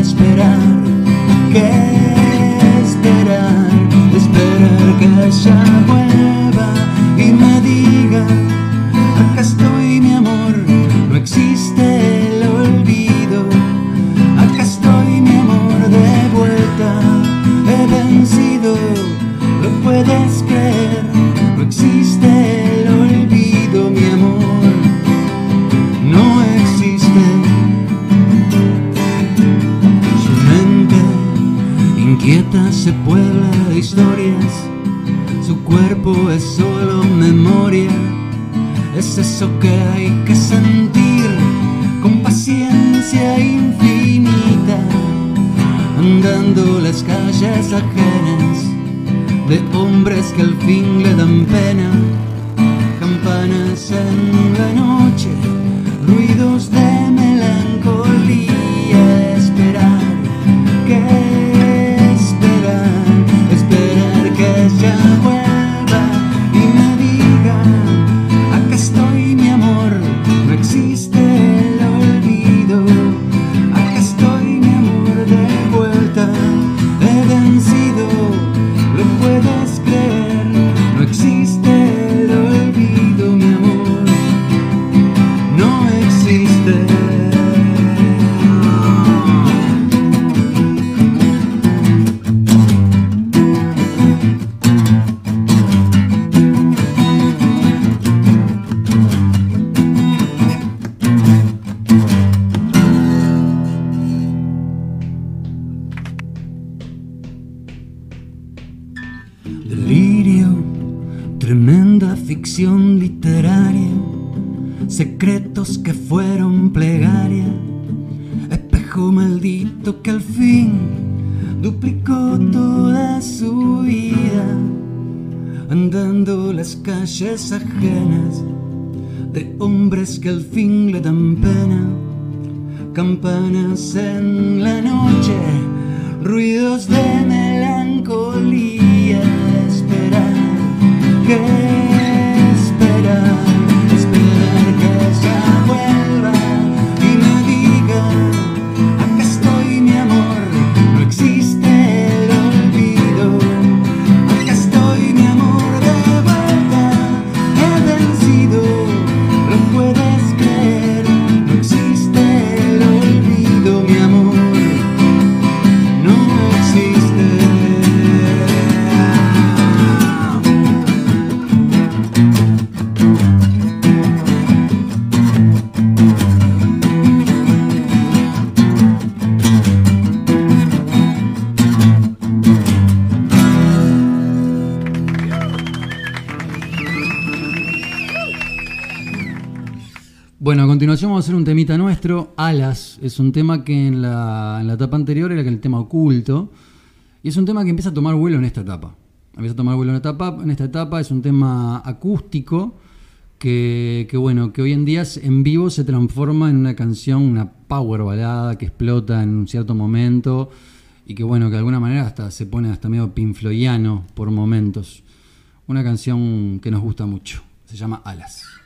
esperar esperar, esperar que haya vuelva y me diga. acaso. No existe el olvido mi amor, no existe. Su mente inquieta se puebla de historias, su cuerpo es solo memoria, es eso que hay que sentir con paciencia infinita, andando las calles ajenas de hombres que al fin le dan pena, campanas en la noche, ruidos andando las calles ajenas de hombres que al fin le dan pena, campanas en la noche, ruidos de melancolía, esperar, que Alas. Es un tema que en la, en la etapa anterior era el tema oculto. Y es un tema que empieza a tomar vuelo en esta etapa. Empieza a tomar vuelo en esta etapa. En esta etapa es un tema acústico que, que, bueno, que hoy en día en vivo se transforma en una canción, una power balada que explota en un cierto momento y que bueno, que de alguna manera hasta se pone hasta medio pinfloiano por momentos. Una canción que nos gusta mucho. Se llama Alas.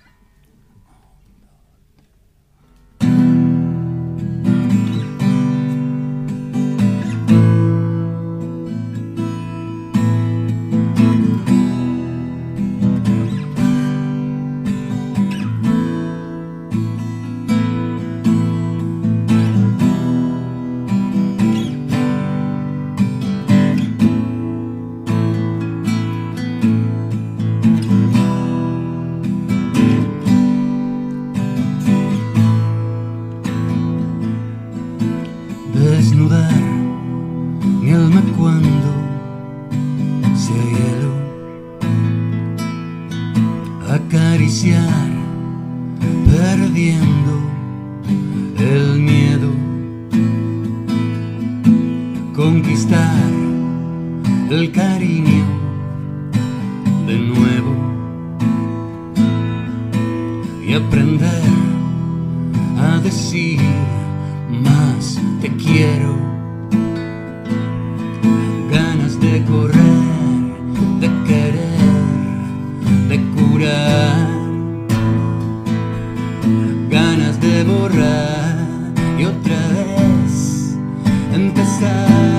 Conquistar el cariño de nuevo y aprender a decir más te quiero. Ganas de correr, de querer, de curar. Ganas de borrar y otra vez empezar.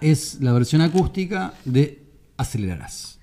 Es la versión acústica de Acelerarás.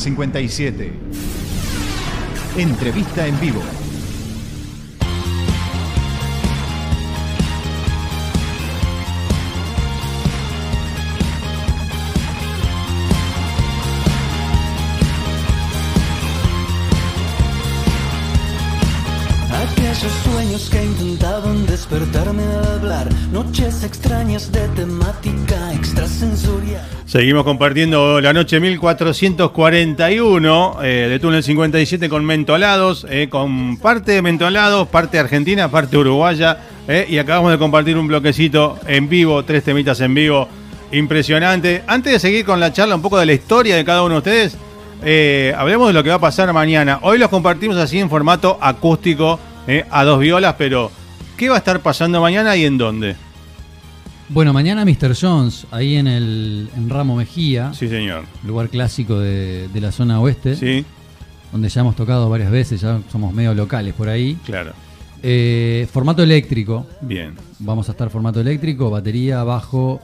57. Entrevista en vivo. Aquellos sueños que intentaban despertarme al hablar, noches extrañas de. Seguimos compartiendo la noche 1441 eh, de Túnel 57 con mentolados, eh, con parte de mentolados, parte argentina, parte uruguaya. eh, y acabamos de compartir un bloquecito en vivo, tres temitas en vivo. Impresionante. Antes de seguir con la charla, un poco de la historia de cada uno de ustedes, eh, hablemos de lo que va a pasar mañana. Hoy los compartimos así en formato acústico, a dos violas, pero ¿qué va a estar pasando mañana y en dónde? Bueno, mañana Mr. Jones, ahí en el en Ramo Mejía, Sí, señor. lugar clásico de, de la zona oeste, Sí, donde ya hemos tocado varias veces, ya somos medio locales por ahí. claro. Eh, formato eléctrico, Bien. vamos a estar formato eléctrico, batería, bajo,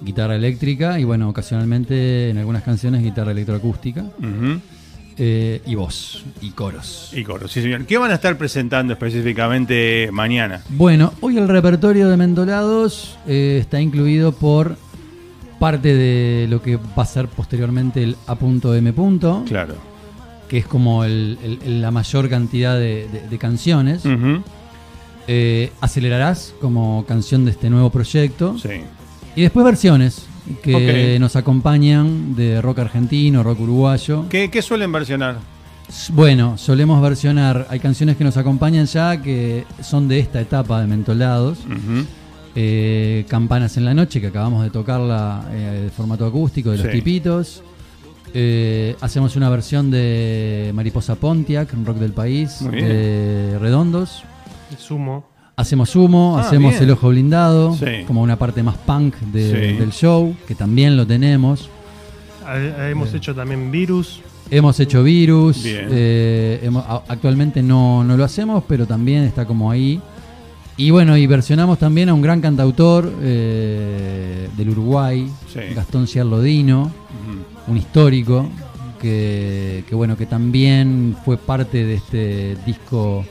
guitarra eléctrica y bueno, ocasionalmente en algunas canciones guitarra electroacústica Ujú. Eh, y voz y coros. Y coro, sí, señor. ¿Qué van a estar presentando específicamente mañana? Bueno, hoy el repertorio de Mentolados eh, está incluido por parte de lo que va a ser posteriormente el A.M. Claro. que es como el- el- la mayor cantidad de, de- de canciones. Eh, Acelerarás como canción de este nuevo proyecto. Sí. Y después versiones que nos acompañan de rock argentino, rock uruguayo. ¿Qué, qué suelen versionar? Bueno, solemos versionar, hay canciones que nos acompañan ya que son de esta etapa de Mentolados. Eh, Campanas en la noche, que acabamos de tocarla eh, de formato acústico de los Sí. tipitos. Eh, hacemos una versión de Mariposa Pontiac, un rock del país, de Redondos. Sumo. Hacemos humo, Ah, hacemos bien. el ojo blindado, Sí. como una parte más punk de- Sí. del show, que también lo tenemos. Hemos hecho también Virus. Hemos hecho virus, eh, hemos- actualmente no, no lo hacemos, pero también está como ahí. Y bueno, y versionamos también a un gran cantautor eh, del Uruguay, Sí. Gastón Ciarlodino, Ujú. un histórico, que, que bueno, que también fue parte de este disco,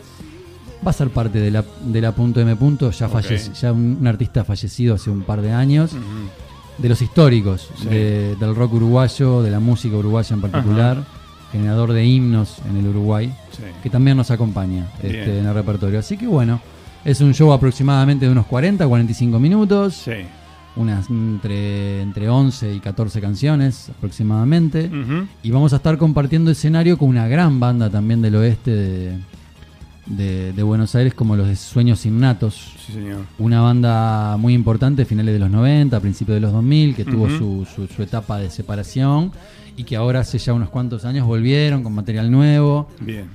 va a ser parte de la, de la punto M punto, ya, Ok. fallece- ya un, un artista fallecido hace un par de años, de los históricos, Sí. de- del rock uruguayo, de la música uruguaya en particular, generador de himnos en el Uruguay, Sí. que también nos acompaña este, en el repertorio. Así que bueno, es un show aproximadamente de unos 40, 45 minutos, Sí. unas entre, entre 11 y 14 canciones aproximadamente. Y vamos a estar compartiendo escenario con una gran banda también del oeste de, de- de Buenos Aires, como los de Sueños Innatos. Sí, señor. Una banda muy importante, finales de los 90, principios de los 2000, que tuvo su, su- su etapa de separación y que ahora hace ya unos cuantos años volvieron con material nuevo. Bien.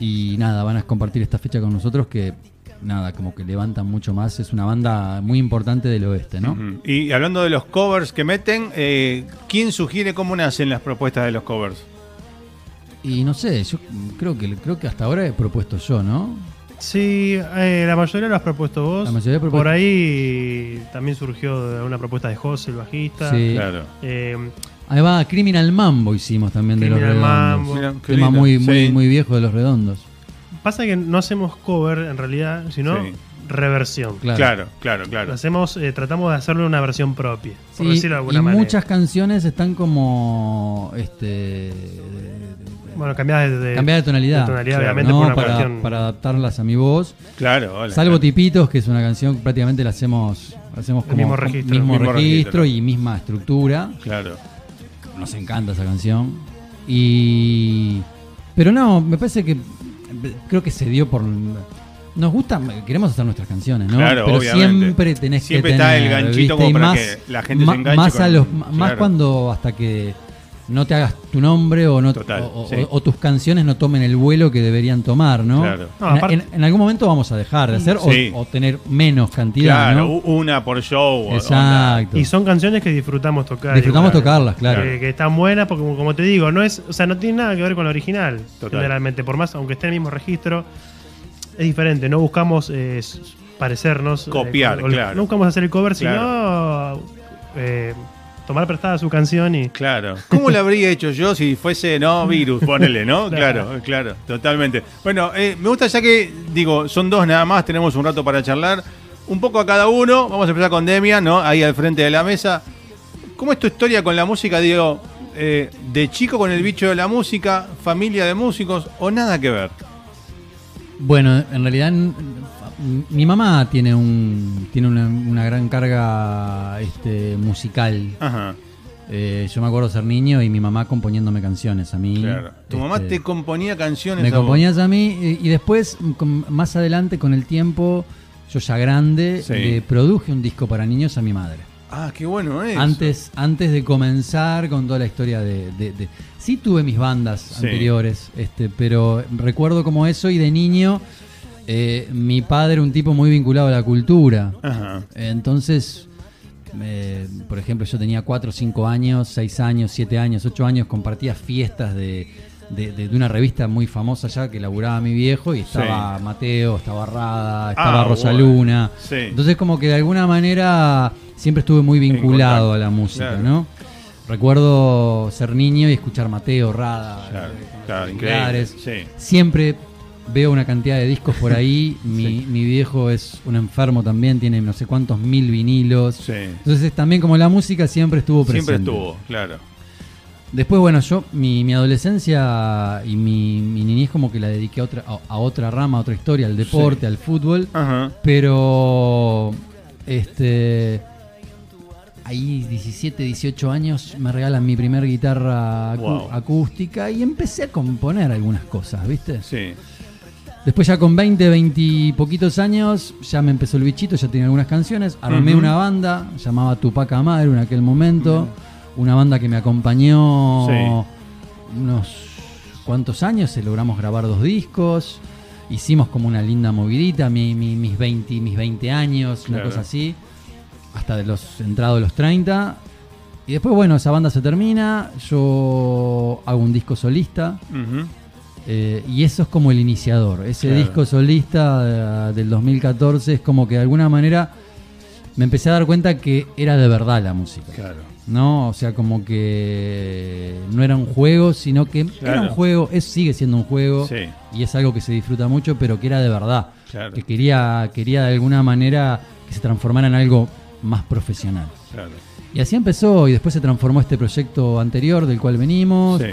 Y nada, van a compartir esta fecha con nosotros que, nada, como que levantan mucho más. Es una banda muy importante del oeste, ¿no? Y hablando de los covers que meten, eh, ¿quién sugiere cómo nacen las propuestas de los covers? Y no sé, yo creo que, creo que hasta ahora he propuesto yo, ¿no? Sí, eh, la mayoría lo has propuesto vos. La mayoría propuesto- Por ahí también surgió una propuesta de José, el bajista. Sí. Claro. Eh, Ahí va, Criminal Mambo hicimos también de los redondos. Mambo. Mira, Tema muy, muy, Sí. muy viejo de los redondos. pasa que no hacemos cover en realidad, sino Sí. reversión. Claro. Claro, claro, claro. Hacemos, eh, tratamos de hacerle una versión propia, por Sí, decirlo de alguna y manera. muchas canciones están como este bueno, cambiadas de, de- cambiadas de tonalidad, de tonalidad, Claro. obviamente, ¿no? por una para, cuestión. para adaptarlas a mi voz. Claro, hola. Salvo Tipitos, que es una canción que prácticamente la hacemos, hacemos El como mismo registro. mismo Mismo registro registro. y misma estructura. Claro. Nos encanta esa canción. Y pero no, me parece que creo que se dio por. Nos gusta, queremos hacer nuestras canciones, ¿no? Claro, Pero obviamente. siempre tenés Siempre que está tener, el ganchito ¿viste? como para más, que la gente se ma- enganche Más, con- a los, más cuando hasta que no te hagas tu nombre o, no, Total, o, o- sí. o tus canciones no tomen el vuelo que deberían tomar, ¿no? Claro. No, en, aparte- en- en algún momento vamos a dejar de hacer o- Sí. o, tener menos cantidad, Claro, una por show. o- Exacto. Y son canciones que disfrutamos tocar. Disfrutamos igual. tocarlas, claro. Que, que están buenas porque, como, te digo, no es, o sea, no tiene nada que ver con la original. Total. Generalmente, por más, aunque esté en el mismo registro, es diferente. No buscamos eh, parecernos. eh, Copiar, con- claro. No buscamos hacer el cover, Claro. sino eh, tomar prestada su canción y. Claro. ¿Cómo lo habría hecho yo si fuese, no, virus, ponele, ¿no? Claro. Claro, claro, totalmente. Bueno, eh, me gusta ya que, digo, son dos nada más, tenemos un rato para charlar. Un poco a cada uno, vamos a empezar con Demian, ¿no? Ahí al frente de la mesa. ¿Cómo es tu historia con la música, Diego? Eh, ¿De chico con el bicho de la música, familia de músicos o nada que ver? Bueno, en realidad mi mamá tiene un tiene una, una gran carga este, musical. Ajá, Eh, yo me acuerdo ser niño y mi mamá componiéndome canciones a mí. claro. Tu mamá Este, te componía canciones me a componías a mí y, y después con- más adelante con el tiempo yo ya grande Sí. le produje un disco para niños a mi madre. Ah, qué bueno es. Antes, antes de comenzar con toda la historia de, de- de- Sí tuve mis bandas Sí. anteriores, este, pero recuerdo como eso y de niño eh, mi padre era un tipo muy vinculado a la cultura. Ajá. Entonces, eh, por ejemplo, yo tenía 4 o 5 años, 6 años, 7 años, 8 años, compartía fiestas de, de- de- de una revista muy famosa ya que laburaba mi viejo y estaba Mateo, estaba Rada, estaba Ah, Rosaluna. bueno. Sí. Entonces como que de alguna manera siempre estuve muy vinculado a la música, claro. ¿no? Recuerdo ser niño y escuchar Mateo, Rada, Claro, eh, claro, increíble. Sí. Siempre veo una cantidad de discos por ahí. mi, mi viejo es un enfermo también, tiene no sé cuántos mil vinilos. Sí. Entonces también como la música siempre estuvo presente. Siempre estuvo, claro. Después, bueno, yo, mi, mi adolescencia y mi, mi niñez como que la dediqué a otra, a, a otra rama, a otra historia, al deporte, Sí. al fútbol. Ajá. Pero, este, ahí 17, 18 años me regalan mi primer guitarra Wow. acústica y empecé a componer algunas cosas, ¿viste? Sí. Después ya con 20, 20 y poquitos años, ya me empezó el bichito, ya tenía algunas canciones. Armé una banda, llamaba Tupac Amaru en aquel momento. Una banda que me acompañó Sí. unos cuantos años, y logramos grabar dos discos. Hicimos como una linda movidita, mi- mi- mis, 20, mis 20 años, una cosa así. Hasta de los entrados los 30. Y después, bueno, esa banda se termina. Yo hago un disco solista. Eh, y eso es como el iniciador. Ese Claro. disco solista eh, del 2014 es como que de alguna manera me empecé a dar cuenta que era de verdad la música. Claro. ¿No? O sea, como que no era un juego, sino que era un juego, es, sigue siendo un juego Sí. y es algo que se disfruta mucho, pero que era de verdad. Claro. Que quería, quería de alguna manera que se transformara en algo más profesional. Claro. Y así empezó y después se transformó este proyecto anterior del cual venimos. Sí.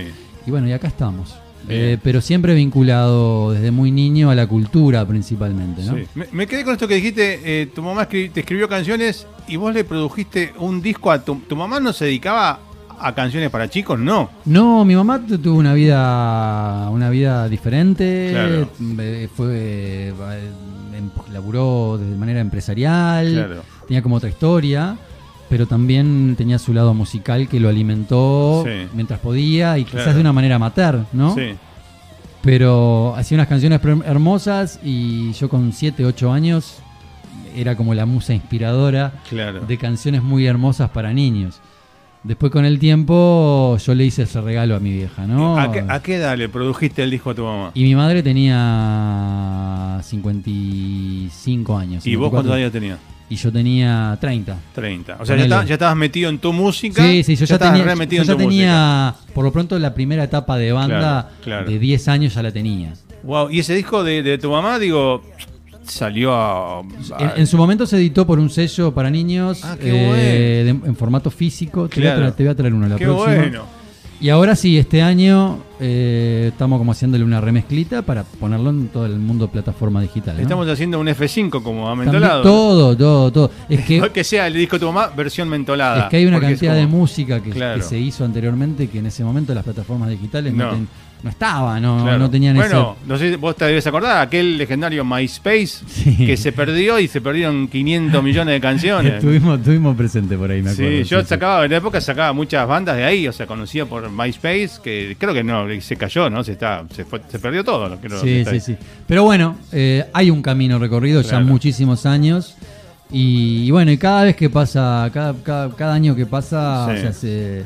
Y bueno, y acá estamos. Eh, pero siempre vinculado desde muy niño a la cultura principalmente, ¿no? Sí. Me, me quedé con esto que dijiste, eh, tu mamá escri- te escribió canciones y vos le produjiste un disco a tu, tu mamá no se dedicaba a canciones para chicos, no. No, mi mamá tu- tuvo una vida una vida diferente, Claro. eh, fue eh, em- laburó de manera empresarial, Claro. tenía como otra historia, pero también tenía su lado musical que lo alimentó Sí. mientras podía y Claro. quizás de una manera amateur, ¿no? Sí. Pero hacía unas canciones hermosas y yo con 7, 8 años era como la musa inspiradora Claro. de canciones muy hermosas para niños. Después con el tiempo yo le hice ese regalo a mi vieja, ¿no? ¿A, qué, a qué edad le produjiste el disco a tu mamá? Y mi madre tenía 55 años. ¿Y vos 54, cuántos años tenías? Y yo tenía 30. 30. O sea, ya, Ponele. estabas- ya estabas metido en tu música. Sí, sí, yo ya, estabas tenía, re metido yo ya tu tenía, por lo pronto, la primera etapa de banda Claro, claro. de 10 años ya la tenía. Wow. Y ese disco de, de tu mamá, digo, salió a. En, en su momento se editó por un sello para niños Ah, eh, de- en formato físico. Te, voy a traer, te voy a traer uno la Qué próxima. bueno. Y ahora sí, este año eh, estamos como haciéndole una remezclita para ponerlo en todo el mundo plataforma digital. ¿no? Estamos haciendo un F5 como También- amentolado. todo, todo, todo. Es que, que sea el disco de tu mamá, versión mentolada. es que hay una cantidad de música que, Claro. que se hizo anteriormente que en ese momento las plataformas digitales no, No. ten- no estaba, no, Claro. no tenían bueno, ese... no sé, vos te debes acordar, aquel legendario MySpace Sí. que se perdió y se perdieron 500 millones de canciones. Estuvimos, estuvimos presentes por ahí, me acuerdo. Sí, yo sí. sacaba, en la época sacaba muchas bandas de ahí, o sea, conocía por MySpace, que creo que no, se cayó, ¿no? Se está, se, fue- se perdió todo. Sí, sí, sí. Pero bueno, eh, hay un camino recorrido Claro. ya muchísimos años. Y, y bueno, y cada vez que pasa, cada, cada, cada año que pasa, Sí. o sea, se,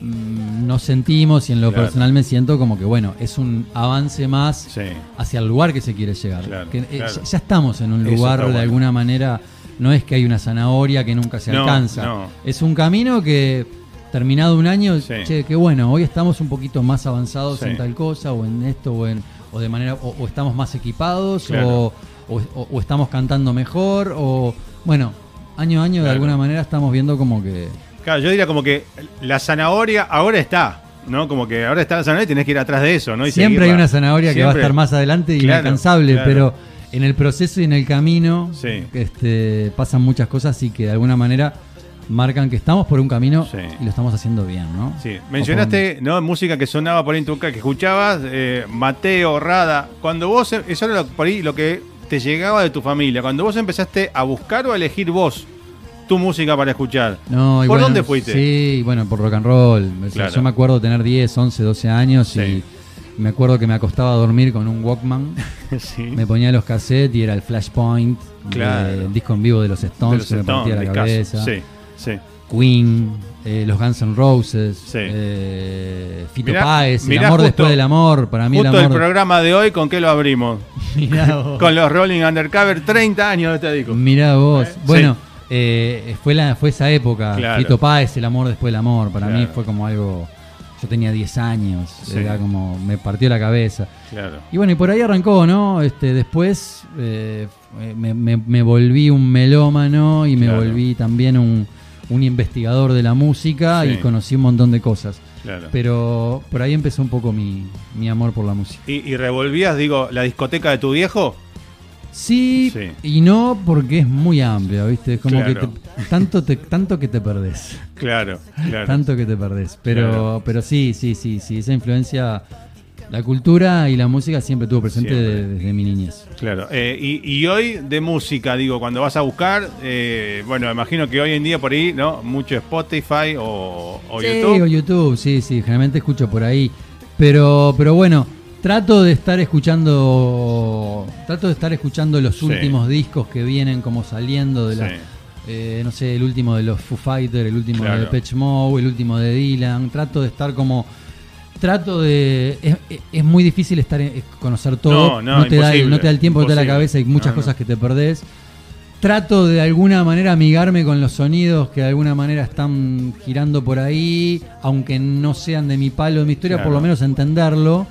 nos sentimos y en lo Claro. personal me siento como que, bueno, es un avance más Sí. hacia el lugar que se quiere llegar. Claro, Que, eh, claro. ya, ya estamos en un lugar de bueno. alguna manera, no es que hay una zanahoria que nunca se No, alcanza. no. Es un camino que, terminado un año, Sí. che, que bueno, hoy estamos un poquito más avanzados Sí. en tal cosa o en esto o en o de manera o, o estamos más equipados o, o- o- estamos cantando mejor o bueno año a año de alguna manera estamos viendo como que Claro, yo diría como que la zanahoria ahora está, ¿no? Como que ahora está la zanahoria y tenés que ir atrás de eso, ¿no? Y siempre hay una zanahoria que va a estar más adelante y Claro, inalcanzable claro. pero en el proceso y en el camino Sí. este, pasan muchas cosas y que de alguna manera marcan que estamos por un camino Sí. y lo estamos haciendo bien ¿no? Sí, mencionaste, ¿no? Música que sonaba por ahí en tu que escuchabas, eh, Mateo, Rada. Cuando vos, eso era lo, por ahí lo que te llegaba de tu familia. Cuando vos empezaste a buscar o a elegir vos tu música para escuchar. No, y ¿Por bueno, dónde fuiste? Sí, bueno, por rock and roll. Claro. Yo me acuerdo tener 10, 11, 12 años Sí. y me acuerdo que me acostaba a dormir con un Walkman. sí. Me ponía los cassettes y era el Flashpoint, Claro. el disco en vivo de los De Stones que me partía la cabeza. Sí, sí. Queen, eh, los Guns N' Roses, Sí. eh, Fito Mirá- Páez, el amor justo- después del amor. Para mí Justo el el amor. programa de hoy, ¿con qué lo abrimos? Mirá vos. Con los Rolling Undercover, 30 años de este disco. Mirá vos. Eh, Bueno, eh, fue, la, fue esa época. Claro. Fito Páez, el amor después del amor. Para mí fue como algo. Yo tenía 10 años. Sí. Era como. Me partió la cabeza. Claro. Y bueno, y por ahí arrancó, ¿no? Este, después eh, me, me- me volví un melómano y me volví también un, un investigador de la música Sí. y conocí un montón de cosas. Claro. Pero por ahí empezó un poco mi, mi amor por la música. ¿Y, y revolvías, digo, la discoteca de tu viejo? Sí, Sí. y no porque es muy amplia, ¿viste? Es como Claro. que te- tanto, te, tanto que te perdés. Claro, claro. Tanto que te perdés. Pero, Claro. pero sí, sí, sí, sí. Esa influencia, la cultura y la música siempre estuvo presente Siempre. desde mi niñez. Claro. Eh, y, y hoy de música, digo, cuando vas a buscar, eh, bueno, imagino que hoy en día por ahí, ¿no? Mucho Spotify o, o sí, YouTube. o YouTube, sí, sí, generalmente escucho por ahí. Pero, pero bueno, trato de estar escuchando. Trato de estar escuchando los Sí. últimos discos que vienen como saliendo de la. Sí. eh, no sé, el último de los Foo Fighters, el último Claro. de Depeche Mode, el último de Dylan. Trato de estar como. Trato de. Es, es- muy difícil estar en- conocer todo. No, no, te da, el- imposible, no te da el tiempo, no te da la imposible. cabeza y muchas No, no. cosas que te perdés. Trato de alguna manera amigarme con los sonidos que de alguna manera están girando por ahí, aunque no sean de mi palo, de mi historia, Claro. por lo menos entenderlo.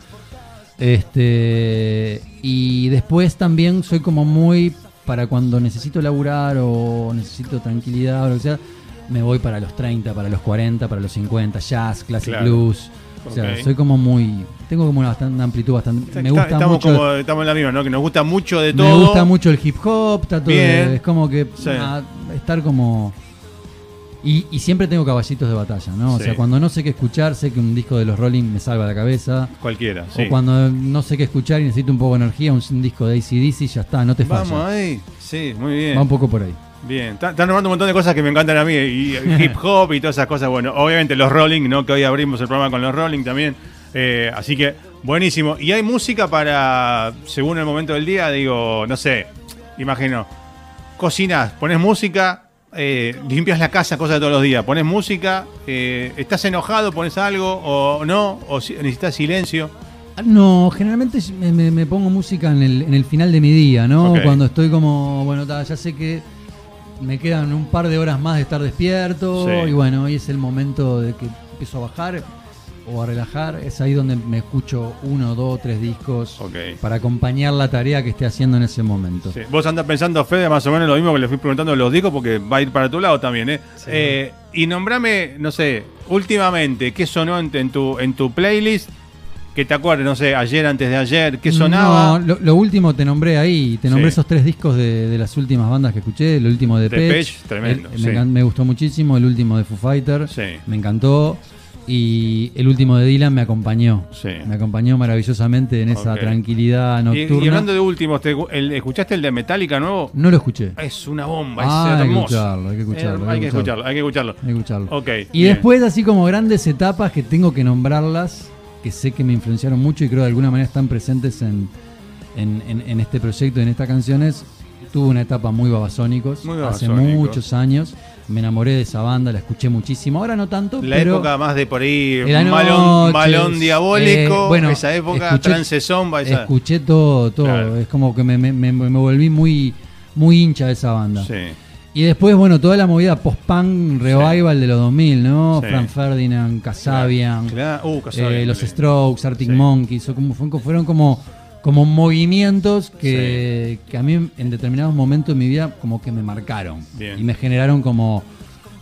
Este y después también soy como muy para cuando necesito laburar o necesito tranquilidad o lo que sea, me voy para los 30, para los 40, para los 50, jazz, classic Claro. blues. O sea, soy como muy tengo como una, bastante, una amplitud bastante me Está- gusta estamos, mucho como, estamos en la misma, ¿no? Que nos gusta mucho de todo. me gusta mucho el hip hop, trato Bien. de, es como que Sí. estar como y, y siempre tengo caballitos de batalla, ¿no? O sea, cuando no sé qué escuchar, sé que un disco de los Rolling me salva la cabeza. Cualquiera, sí. O cuando no sé qué escuchar y necesito un poco de energía, un, un disco de ACDC, ya está, no te Vamos falla. ahí. Sí, muy bien. Va un poco por ahí. Bien, Está- están nombrando un montón de cosas que me encantan a mí, y, y hip hop y todas esas cosas. Bueno, obviamente los Rolling, ¿no? Que hoy abrimos el programa con los Rolling también. Eh, así que, buenísimo. Y hay música para, según el momento del día, digo, no sé, imagino, cocinas, pones música, eh, limpias la casa, cosas de todos los días, pones música, eh, estás enojado, pones algo, o no, o si- necesitas silencio. Ah, No, generalmente me, me- me pongo música en el, en el final de mi día, ¿no? Cuando estoy como, bueno, ta, ya sé que me quedan un par de horas más de estar despierto Sí. y bueno, hoy es el momento de que empiezo a bajar o a relajar. Es ahí donde me escucho uno, dos, tres discos para acompañar la tarea que esté haciendo en ese momento. Sí. Vos andás pensando, Fede, más o menos lo mismo que le fui preguntando los discos, porque va a ir para tu lado también, ¿eh? Eh, y nombrame, no sé, últimamente, ¿qué sonó en, en tu, en tu playlist? que te acuerdes, no sé, ayer, antes de ayer, qué sonaba. No, lo, lo último te nombré ahí, te nombré Sí. esos tres discos de, de las últimas bandas que escuché. El último de Depeche, Pech, tremendo, me, sí. encan- me gustó muchísimo. El último de Foo Fighter, Sí. me encantó. Y el último de Dylan me acompañó. Sí. Me acompañó maravillosamente en esa tranquilidad nocturna. y hablando de últimos, ¿te- el- ¿escuchaste el de Metallica nuevo? No lo escuché. Es una bomba, Ah, es hay que hermoso. escucharlo, hay que escucharlo, Eh, hay que escucharlo, hay que escucharlo. Hay que escucharlo. Ok. Y bien. después, así como grandes etapas que tengo que nombrarlas, que sé que me influenciaron mucho y creo de alguna manera están presentes en, en, en- en este proyecto, en estas canciones. Tuve una etapa muy babasónicos Muy hace Babasónicos. muchos años. Me enamoré de esa banda, la escuché muchísimo. Ahora no tanto, La pero época más de por ahí, malón, malón diabólico, eh, bueno, esa época, escuché- trance zomba, esa. escuché todo, todo. Claro. Es como que me, me- me- me volví muy, muy hincha de esa banda. Sí. Y después, bueno, toda la movida post-punk revival de los 2000, ¿no? Sí. Frank Ferdinand, Kasabian, Claro. Uh, eh, los. Strokes, Arctic. Monkeys, o como, fueron, fueron como, como movimientos que, que a mí en determinados momentos de mi vida como que me marcaron. Bien. Y me generaron como,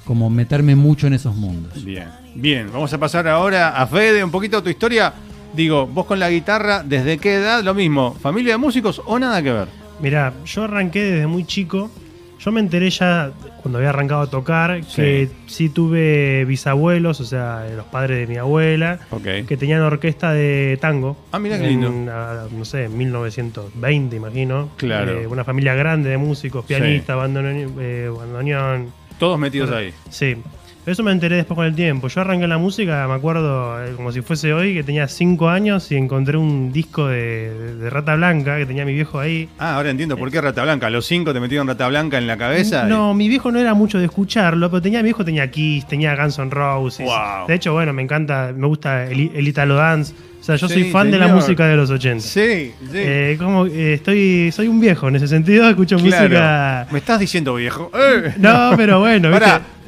como meterme mucho en esos mundos. Bien, bien, vamos a pasar ahora a Fede, un poquito tu historia. Digo, vos con la guitarra, ¿desde qué edad? Lo mismo, ¿familia de músicos o nada que ver? Mirá, yo arranqué desde muy chico. Yo me enteré ya cuando había arrancado a tocar que sí tuve bisabuelos, o sea, los padres de mi abuela, que tenían orquesta de tango. Ah, mirá qué lindo. no sé, en 1920, imagino. Claro. Eh, una familia grande de músicos, pianistas, bandoneón, eh, bandoneón. Todos metidos ahí. Sí. Pero eso me enteré después con el tiempo. Yo arranqué la música, me acuerdo eh, como si fuese hoy, que tenía 5 años y encontré un disco de, Rata Blanca que tenía mi viejo ahí. Ah, ahora entiendo por qué Rata Blanca. A los cinco te metieron Rata Blanca en la cabeza. No, mi viejo no era mucho de escucharlo, pero tenía mi viejo tenía Kiss, tenía Guns N' Roses. Wow. De hecho, bueno, me encanta, me gusta el, el Italo Dance. O sea, yo Sí, soy fan de la música de los 80. Sí, sí. Eh, como eh, estoy soy un viejo en ese sentido, escucho Claro. música. Me estás diciendo viejo. Eh. No, pero bueno,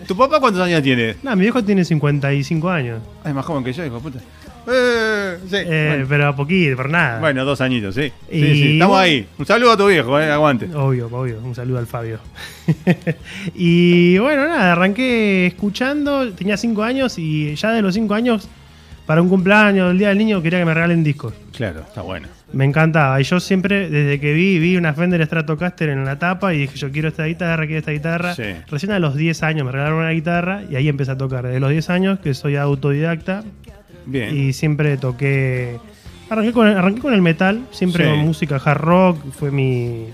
¿tu papá cuántos años tiene? No, mi viejo tiene 55 años. Ah, es más joven que yo, hijo de puta. Eh, sí. Eh, bueno. Pero a poquito, por nada. Bueno, dos añitos, sí. Sí, Y sí, estamos ahí. Un saludo a tu viejo, eh, aguante. Obvio, obvio. Un saludo al Fabio. y bueno, nada, arranqué escuchando, tenía 5 años y ya de los 5 años, para un cumpleaños, el Día del Niño, quería que me regalen discos. Claro, está bueno. Me encantaba. Y yo siempre, desde que vi, vi una Fender Stratocaster en la tapa y dije, yo quiero esta guitarra, quiero esta guitarra. Sí. Recién a los 10 años me regalaron una guitarra y ahí empecé a tocar. Desde los 10 años, que soy autodidacta, Bien. y siempre toqué. Arranqué con, el- arranqué con el metal, siempre Sí. con música hard rock, fue mi.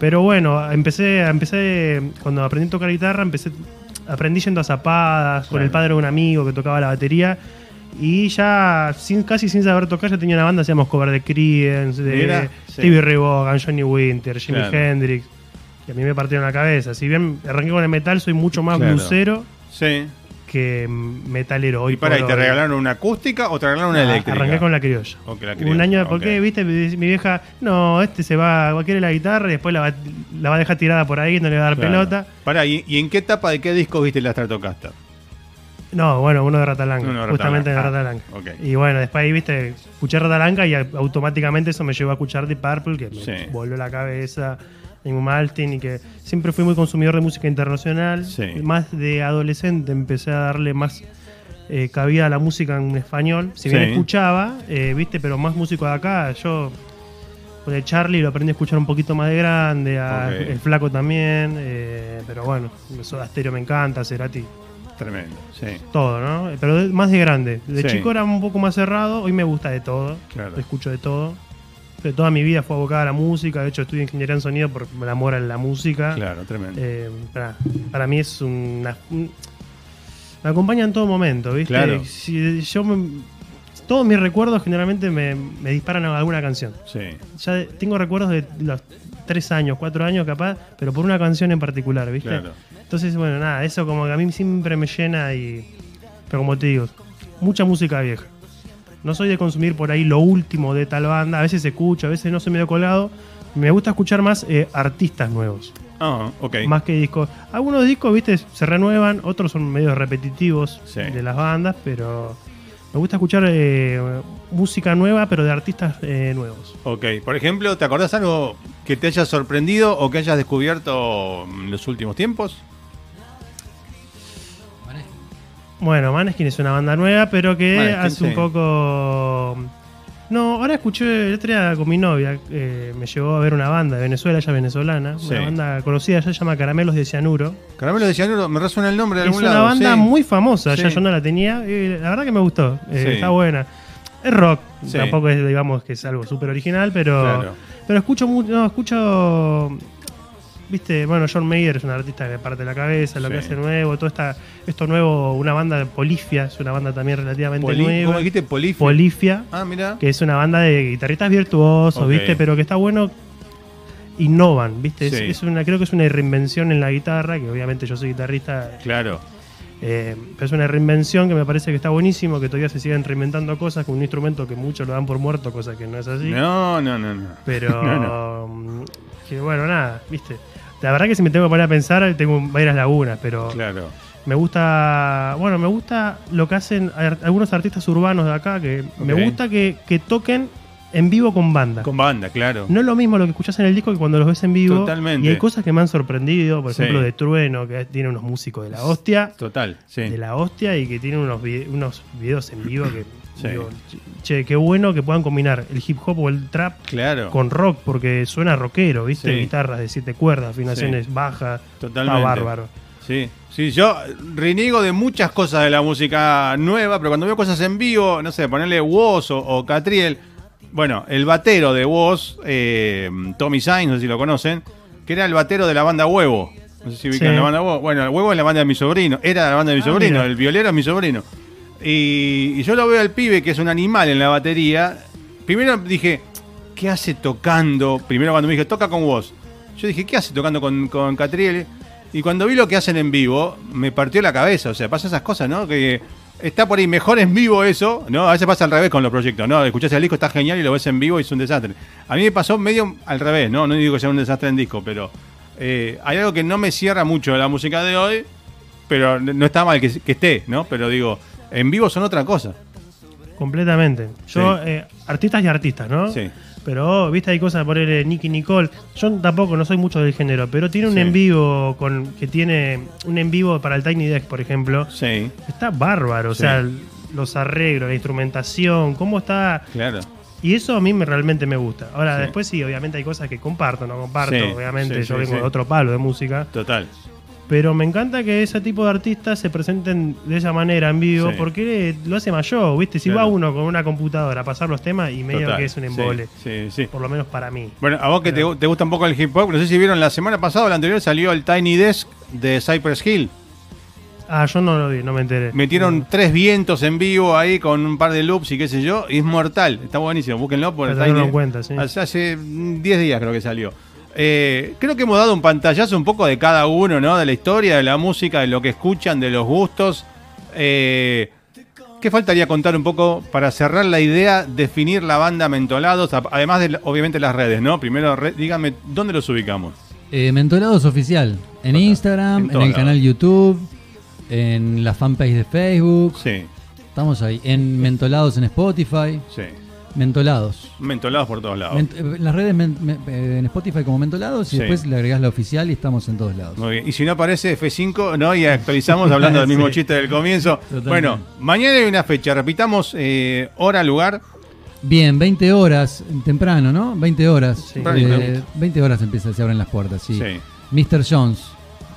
Pero bueno, empecé, empecé cuando aprendí a tocar guitarra, empecé, aprendí yendo a zapadas, con el padre de un amigo que tocaba la batería. Y ya sin, casi sin saber tocar, ya tenía una banda, hacíamos cover de Creedence, de Mira, sí. Stevie Ray Vaughan, Johnny Winter, Jimi Claro. Hendrix. Y a mí me partieron la cabeza. Si bien arranqué con el metal, soy mucho más Claro. blusero Sí. que metalero. Hoy Y para, ¿y te regalaron una acústica o te regalaron una Ah, eléctrica? Arranqué con la criolla. Ok, la criolla, Un año, porque, viste, mi vieja, no, este se va, quiere la guitarra y después la va, la va a dejar tirada por ahí, no le va a dar Claro. pelota. Pará, ¿y, y en qué etapa de qué disco viste la Stratocaster? No, bueno, uno de Rata Blanca, Uno de justamente de Rata Ah, ok. Y bueno, después ahí, viste, escuché Rata Blanca y automáticamente eso me llevó a escuchar Deep Purple, que me Sí. volvió la cabeza, Amy Maltin, y que siempre fui muy consumidor de música internacional. Sí. Más de adolescente empecé a darle más eh, cabida a la música en español. Si bien Sí. escuchaba, eh, viste, pero más músico de acá, yo con el Charlie lo aprendí a escuchar un poquito más de grande, a- el Flaco también, eh, pero bueno, Soda Stereo me encanta, Cerati, Tremendo, sí. todo, ¿no? Pero más de grande. De Sí. chico era un poco más cerrado, hoy me gusta de todo, Claro. escucho de todo. Pero toda mi vida fue abocada a la música, de hecho estudié ingeniería en sonido por el amor a la música. Claro, tremendo. Eh, para, para mí es una. un- me acompaña en todo momento, ¿viste? Claro. Si yo me- todos mis recuerdos generalmente me, me disparan a alguna canción. sí. Ya tengo recuerdos de los tres años, cuatro años capaz, pero por una canción en particular, ¿viste? Claro. Entonces, bueno, nada, eso como que a mí siempre me llena y. Pero como te digo, mucha música vieja. No soy de consumir por ahí lo último de tal banda, a veces escucho, a veces no soy medio colado. Me gusta escuchar más eh, artistas nuevos Ah, ok. más que discos. Algunos discos, viste, se renuevan, otros son medio repetitivos Sí. de las bandas, pero me gusta escuchar eh, música nueva, pero de artistas eh, nuevos. Ok, por ejemplo, ¿te acordás algo que te haya sorprendido o que hayas descubierto en los últimos tiempos? Bueno, Maneskin es una banda nueva, pero que Maneskin, hace un sí. poco. No, ahora escuché el otro día con mi novia, eh, me llevó a ver una banda de Venezuela, ella es venezolana, Sí. una banda conocida, ya se llama Caramelos de Cianuro. Caramelo de cianuro, me resuena el nombre de Es algún una lado. banda sí. muy famosa, ya yo no la tenía, y la verdad que me gustó, eh, está buena. Es rock, tampoco es, digamos, que es algo súper original, pero, Claro. pero escucho no, escucho, viste, bueno, John Mayer es un artista que parte la cabeza, lo Sí. que hace nuevo, todo esta, esto nuevo, una banda de Polifia, es una banda también relativamente Poli- nueva. ¿Cómo dijiste? Polifia. Polifia, Ah, mira. que es una banda de guitarristas virtuosos. ¿viste? Pero que está bueno. Innovan, ¿viste? Es- Sí. Es, una, creo que es una reinvención en la guitarra, que obviamente yo soy guitarrista, Claro. eh, pero es una reinvención que me parece que está buenísimo, que todavía se siguen reinventando cosas con un instrumento que muchos lo dan por muerto, cosa que no es así. No, no, no, no. Pero, No, mm, que bueno, nada, ¿viste? La verdad que si me tengo que poner a pensar, tengo varias lagunas, pero Claro. me gusta, bueno, me gusta lo que hacen algunos artistas urbanos de acá, que me gusta que, que toquen en vivo con banda. Con banda, claro. No es lo mismo lo que escuchás en el disco que cuando los ves en vivo. Totalmente. Y hay cosas que me han sorprendido, por Sí. ejemplo, de Trueno, que tiene unos músicos de la hostia, Total, sí. de la hostia, y que tiene unos, vide- unos videos en vivo que Sí. digo, che, qué bueno que puedan combinar el hip hop o el trap Claro. con rock, porque suena rockero, ¿viste? Sí. Guitarras de siete cuerdas, afinaciones bajas. Totalmente. Está bárbaro. Sí, sí, yo reniego de muchas cosas de la música nueva, pero cuando veo cosas en vivo, no sé, ponerle Woz o, o Catriel, bueno, el batero de Woz, eh, Tommy Sainz, no sé si lo conocen, que era el batero de la banda Huevo. No sé si ubican Sí. la banda Huevo. Bueno, el Huevo es la banda de mi sobrino, era la banda de mi Ah, sobrino, mira. el violero es mi sobrino. Y, y yo lo veo al pibe, que es un animal en la batería. Primero dije, ¿qué hace tocando? Primero cuando me dije, toca con vos. Yo dije, ¿qué hace tocando con, con Catriel? Y cuando vi lo que hacen en vivo, me partió la cabeza. O sea, pasa esas cosas, ¿no? Que está por ahí mejor en vivo eso, ¿no? A veces pasa al revés con los proyectos, ¿no? Escuchás el disco, está genial y lo ves en vivo y es un desastre. A mí me pasó medio al revés, ¿no? No digo que sea un desastre en disco, pero eh, hay algo que no me cierra mucho la música de hoy, pero no está mal que esté, ¿no? Pero digo, en vivo son otra cosa. Completamente. Yo, Sí. eh, artistas y artistas, ¿no? Sí. Pero, viste, hay cosas por el Nicky Nicole. Yo tampoco no soy mucho del género, pero tiene un Sí. en vivo con que tiene un en vivo para el Tiny Desk, por ejemplo. Sí, Está bárbaro, o Sí. sea, los arreglos, la instrumentación, cómo está. claro. Y eso a mí me, realmente me gusta. Ahora, Sí. después sí, obviamente hay cosas que comparto, no comparto, Sí, obviamente sí, yo vengo de otro palo de música. Total. Pero me encanta que ese tipo de artistas se presenten de esa manera en vivo, Sí. porque lo hace más yo, ¿viste? Si Claro. va uno con una computadora a pasar los temas y medio total. que es un embole. Sí, sí. Por lo menos para mí. Bueno, a vos que te, te gusta un poco el hip hop, no sé si vieron la semana pasada o la anterior salió el Tiny Desk de Cypress Hill. Ah, yo no lo vi, no me enteré. Metieron tres vientos en vivo ahí con un par de loops y qué sé yo, y es mortal. Está buenísimo, búsquenlo por el Para Tiny en cuenta, sí. Hace, hace, mm, 10 días creo que salió. Eh, creo que hemos dado un pantallazo un poco de cada uno, ¿no? De la historia, de la música, de lo que escuchan, de los gustos. Eh, ¿Qué faltaría contar un poco para cerrar la idea, definir la banda Mentolados, además de, obviamente, las redes, ¿no? Primero, re- dígame, ¿dónde los ubicamos? Eh, Mentolados Oficial. En. Instagram, En en, el canal YouTube, en la fanpage de Facebook. Sí, Estamos ahí. En Mentolados en Spotify. sí. Mentolados. Mentolados por todos lados. Ment- eh, las redes eh, en Spotify como Mentolados y Sí. después le agregás la oficial y estamos en todos lados. Muy bien. Y si no aparece F5, ¿no? Y actualizamos hablando del mismo Sí. chiste del comienzo. Totalmente. Bueno, mañana hay una fecha. Repitamos eh, hora, lugar. Bien, 20 horas, temprano, ¿no? 20 horas. Sí. Eh, 20 horas empieza, se abren las puertas, sí. Sí. Mr. Jones.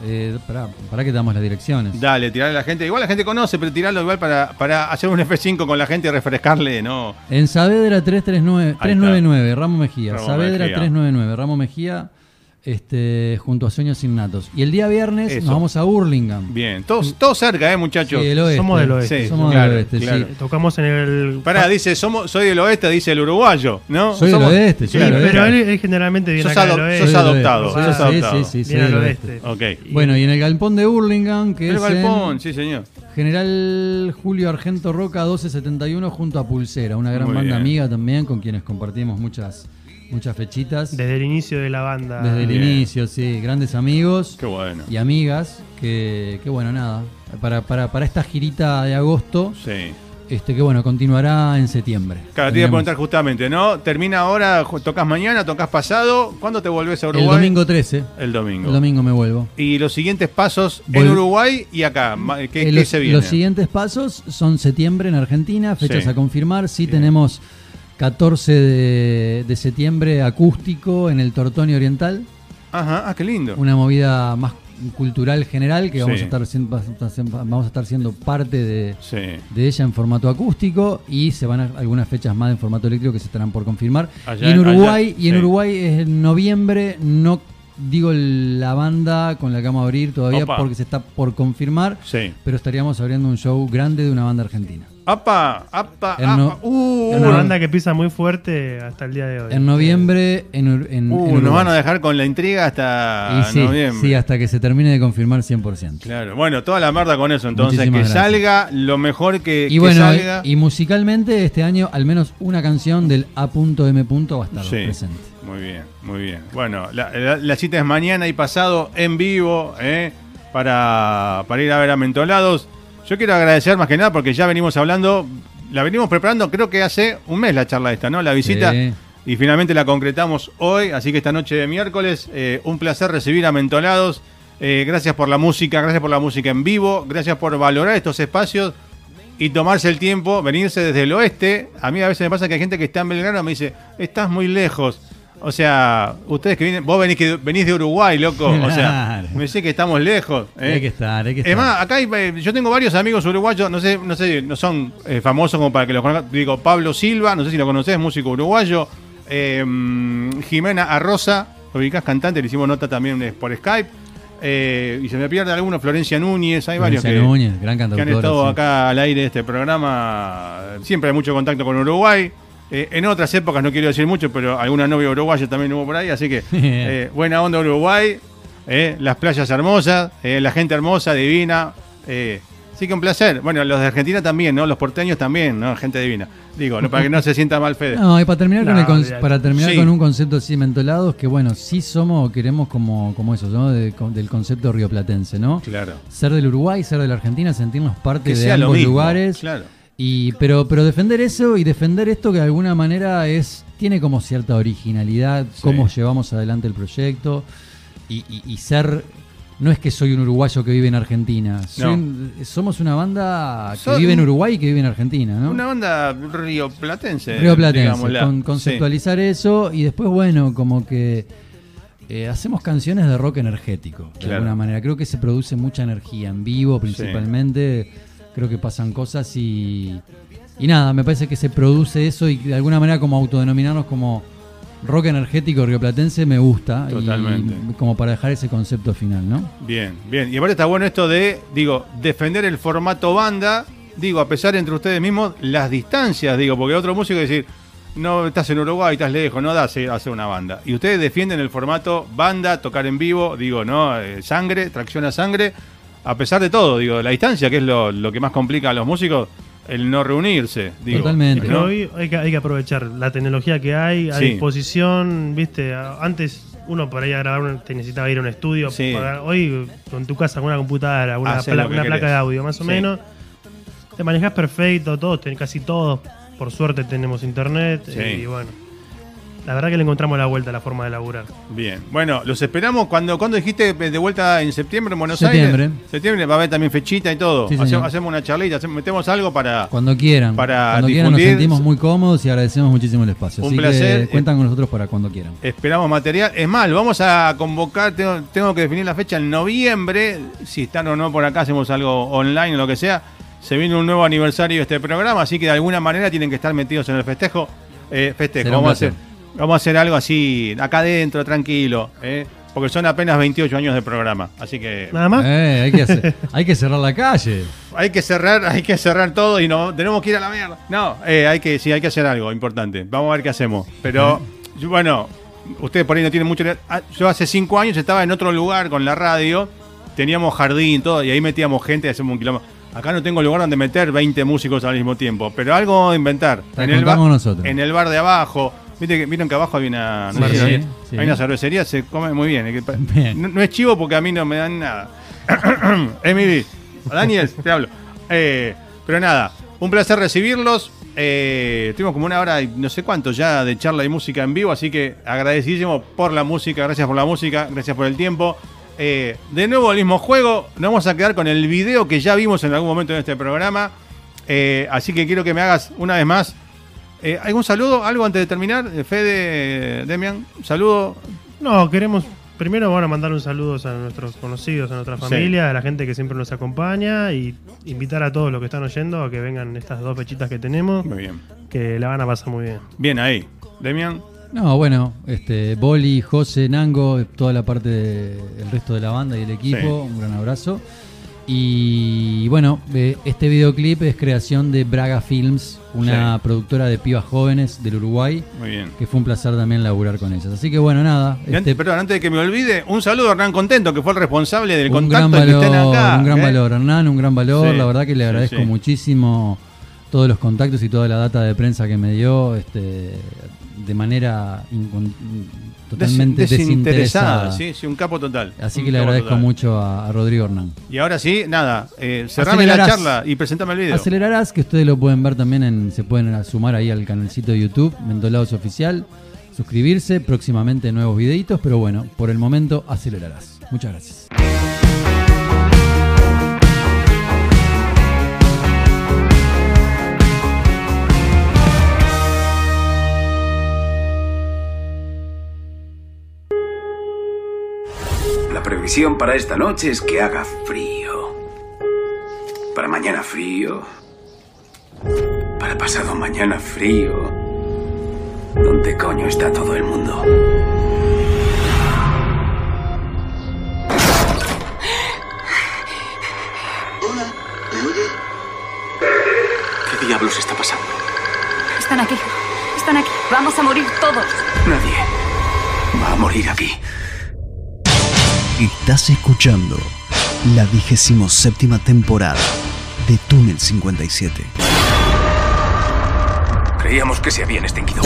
Eh, pará, pará que damos las direcciones. Dale, tirarle a la gente. Igual la gente conoce, pero tirarlo igual para, para hacer un F5 con la gente y refrescarle, ¿no? En Saavedra 339, Ahí 399, Ramo Mejía. Ramo Saavedra Mejía. 399, Ramo Mejía, este, junto a Sueños Innatos. Y el día viernes Eso. nos vamos a Burlingame. Bien, todos, todos cerca, ¿eh, muchachos? Sí, el oeste. Somos del oeste. Sí, Somos claro, del oeste, claro. sí. Tocamos en el. Pará, dice, somos, soy del oeste, dice el uruguayo, ¿no? Soy del Somos- oeste, Sí, oeste. pero él, él generalmente viene Sos acá del oeste. sos adoptado, oeste. sos Sí, adoptado. Sí, sí, sí, del oeste. oeste. Ok. Bueno, y en el galpón de Burlingame, que El es galpón, en sí, señor. General Julio Argento Roca 1271 junto a Pulsera, una gran Muy banda bien. amiga también con quienes compartimos muchas, muchas fechitas. Desde el inicio de la banda. Desde el Bien. inicio, sí, grandes amigos Qué bueno. y amigas, que, que bueno, nada, para, para, para esta girita de agosto, Sí. este que bueno, continuará en septiembre. Claro, te iba a preguntar justamente, ¿no? Termina ahora, tocas mañana, tocas pasado. ¿Cuándo te volvés a el Uruguay? domingo 13, El domingo. el domingo me vuelvo. Y los siguientes pasos en Uruguay y acá. ¿Qué, Eh, qué los, se viene? los siguientes pasos son septiembre en Argentina, fechas Sí. a confirmar. Sí Bien. tenemos 14 de, de septiembre acústico en el Tortoni Oriental. Ajá, ah, qué lindo. Una movida más cultural general que vamos, a estar, siendo- vamos a estar siendo parte de, Sí. de ella en formato acústico y se van a algunas fechas más en formato eléctrico que se estarán por confirmar. Allá y en Uruguay, allá- y en sí. Uruguay es en noviembre, no digo la banda con la que vamos a abrir todavía Opa. porque se está por confirmar, Sí. pero estaríamos abriendo un show grande de una banda argentina. ¡Apa! ¡Apa! No- ¡Uh! Una no- banda que pisa muy fuerte hasta el día de hoy. En noviembre en, en, Uh, en nos van a dejar con la intriga hasta sí, noviembre. sí, hasta que se termine de confirmar 100%. Claro, bueno, toda la merda con eso, entonces, que gracias. salga lo mejor que, Y que bueno, salga. y musicalmente este año al menos una canción del A.M. va a estar Sí, presente. muy bien, muy bien. Bueno, la, la- la cita es mañana y pasado en vivo, ¿eh? para, para ir a ver a Mentolados. Yo quiero agradecer más que nada porque ya venimos hablando, la venimos preparando, creo que hace un mes la charla esta, ¿no? La visita. Sí. Y finalmente la concretamos hoy, así que esta noche de miércoles, eh, un placer recibir a Mentolados. Eh, gracias por la música, gracias por la música en vivo, gracias por valorar estos espacios y tomarse el tiempo, venirse desde el oeste. A mí a veces me pasa que hay gente que está en Belgrano y me dice, estás muy lejos. O sea, ustedes que vienen, vos venís, que, venís de Uruguay, loco. O sea, Claro. me dice que estamos lejos. ¿eh? Hay que estar, hay que estar. Es más, acá hay, eh, yo tengo varios amigos uruguayos, no sé, no sé, no son eh, famosos como para que los conozcan. Digo, Pablo Silva, no sé si lo conocés, músico uruguayo. Eh, Jimena Arrosa, lo ubicás cantante, le hicimos nota también eh, por Skype. Eh, y se me pierde alguno, Florencia Núñez, hay varios que, Núñez, gran que han estado sí. acá al aire de este programa. Siempre hay mucho contacto con Uruguay. Eh, en otras épocas, no quiero decir mucho, pero alguna novia uruguaya también hubo por ahí, así que eh, buena onda Uruguay, eh, las playas hermosas, eh, la gente hermosa, divina. Eh, sí que un placer. Bueno, los de Argentina también, ¿no? Los porteños también, ¿no? Gente divina. Digo, no, para que no se sienta mal Fede. No, y para terminar, con, No, para terminar Sí. con un concepto así mentolados, que bueno, sí somos, queremos como, como eso, ¿no? De- con- del concepto rioplatense, ¿no? Claro. Ser del Uruguay, ser de la Argentina, sentirnos parte Que de lo ambos mismo, lugares. claro. Y, pero, pero defender eso y defender esto que de alguna manera es tiene como cierta originalidad, Sí. cómo llevamos adelante el proyecto y, y- y ser... No es que soy un uruguayo que vive en Argentina, soy un- somos una banda que Son- vive en Uruguay y que vive en Argentina, ¿no? Una banda rioplatense. Río Platense, digámosla. con- Sí. conceptualizar eso y después, bueno, como que eh, hacemos canciones de rock energético, de Claro. alguna manera. Creo que se produce mucha energía en vivo principalmente, creo que pasan cosas y, y nada, me parece que se produce eso y de alguna manera como autodenominarnos como rock energético rioplatense me gusta. y- Totalmente. como para dejar ese concepto final, ¿no? Bien, bien. Y aparte está bueno esto de, digo, defender el formato banda, digo, a pesar entre ustedes mismos, las distancias, digo, porque otro músico decir, no estás en Uruguay, estás lejos, no da hacer hacer una banda. Y ustedes defienden el formato banda, tocar en vivo, digo, ¿no? Eh, sangre, tracción a sangre, a pesar de todo, digo, la distancia, que es lo, lo que más complica a los músicos, el no reunirse, digo. Totalmente. Hoy hay que, hay que aprovechar la tecnología que hay a Sí. disposición, viste, antes uno por ahí a grabar un- te necesitaba ir a un estudio, Sí. para- hoy con tu casa con una computadora, una, pla- una placa de audio más o Sí. menos, te manejas perfecto, todos, casi todos, por suerte tenemos internet Sí. y bueno, la verdad que le encontramos la vuelta a la forma de laburar. Bien, bueno, los esperamos cuando, cuando dijiste de vuelta en septiembre en Buenos Septiembre. Aires. Septiembre va a haber también fechita y todo. Sí, Hacemos, una charlita, hacemos- metemos algo para. Cuando quieran. Para cuando quieran nos sentimos muy cómodos y agradecemos muchísimo el espacio. Un Así placer. que cuentan con nosotros para cuando quieran. Esperamos material. Es más, lo vamos a convocar, tengo, tengo que definir la fecha en noviembre. Si están o no por acá, hacemos algo online o lo que sea. Se viene un nuevo aniversario de este programa, así que de alguna manera tienen que estar metidos en el festejo. Eh, festejo, Será un vamos a, hacer. Vamos a hacer algo así, acá adentro, tranquilo. eh, porque son apenas 28 años de programa. Así que Nada más. Eh, hay, que hacer- hay que cerrar la calle. hay que cerrar, hay que cerrar todo y no tenemos que ir a la mierda. No, eh, hay que, sí, hay que hacer algo importante. Vamos a ver qué hacemos. Pero yo- bueno, ustedes por ahí no tienen mucho. ah, Yo hace cinco años estaba en otro lugar con la radio, teníamos jardín, todo, y ahí metíamos gente, hacemos un kilómetro. Acá no tengo lugar donde meter 20 músicos al mismo tiempo, pero algo inventar. En el, bar, nosotros. en el bar de abajo. ¿Viste que, Vieron que abajo hay una, no Sí, hay una cervecería, se come muy bien. no es chivo porque a mí no me dan nada. Emily, Daniel, te hablo. Eh, pero nada, un placer recibirlos. Eh, tuvimos como una hora y no sé cuánto ya de charla y música en vivo, así que agradecidísimo por la música, gracias por la música, gracias por el tiempo. Eh, de nuevo el mismo juego, nos vamos a quedar con el video que ya vimos en algún momento en este programa. Eh, así que quiero que me hagas una vez más Eh, ¿Algún saludo? ¿Algo antes de terminar? Eh, Fede, Demian, saludo. No, queremos. Primero van a mandar un saludo a nuestros conocidos, a nuestra Sí. familia, a la gente que siempre nos acompaña y invitar a todos los que están oyendo a que vengan estas dos fechitas que tenemos, Muy bien. que la van a pasar muy bien. Bien ahí. Demian, No, bueno, este, Boli, José, Nango, toda la parte del resto de la banda y el equipo, Sí. un gran abrazo. Y bueno, eh, este videoclip es creación de Braga Films, una Sí. productora de pibas jóvenes del Uruguay, muy bien. que fue un placer también laburar con ellas. Así que bueno, nada. Antes- este, perdón, antes de que me olvide, un saludo a Hernán Contento, que fue el responsable del un contacto gran que estén acá. un gran ¿eh? valor, Hernán, un gran valor. Sí, la verdad que le agradezco sí. muchísimo todos los contactos y toda la data de prensa que me dio, este, de manera totalmente Des- desinteresada. Sí, sí, un capo total. Así Un que le agradezco total. mucho a, a Rodrigo Hernán. Y ahora sí, nada, eh, cerrame la charla y presentame el video. Acelerarás, que ustedes lo pueden ver también, en, se pueden sumar ahí al canalcito de YouTube, Mentolados Oficial, suscribirse, próximamente nuevos videitos, pero bueno, por el momento acelerarás. Muchas gracias. Previsión para esta noche es que haga frío. Para mañana frío. Para pasado mañana frío. ¿Dónde coño está todo el mundo? Hola, ¿me oye? ¿Qué diablos está pasando? Están aquí. Están aquí. Vamos a morir todos. Nadie va a morir aquí. Estás escuchando la vigésimo séptima temporada de Túnel 57. Creíamos que se habían extinguido.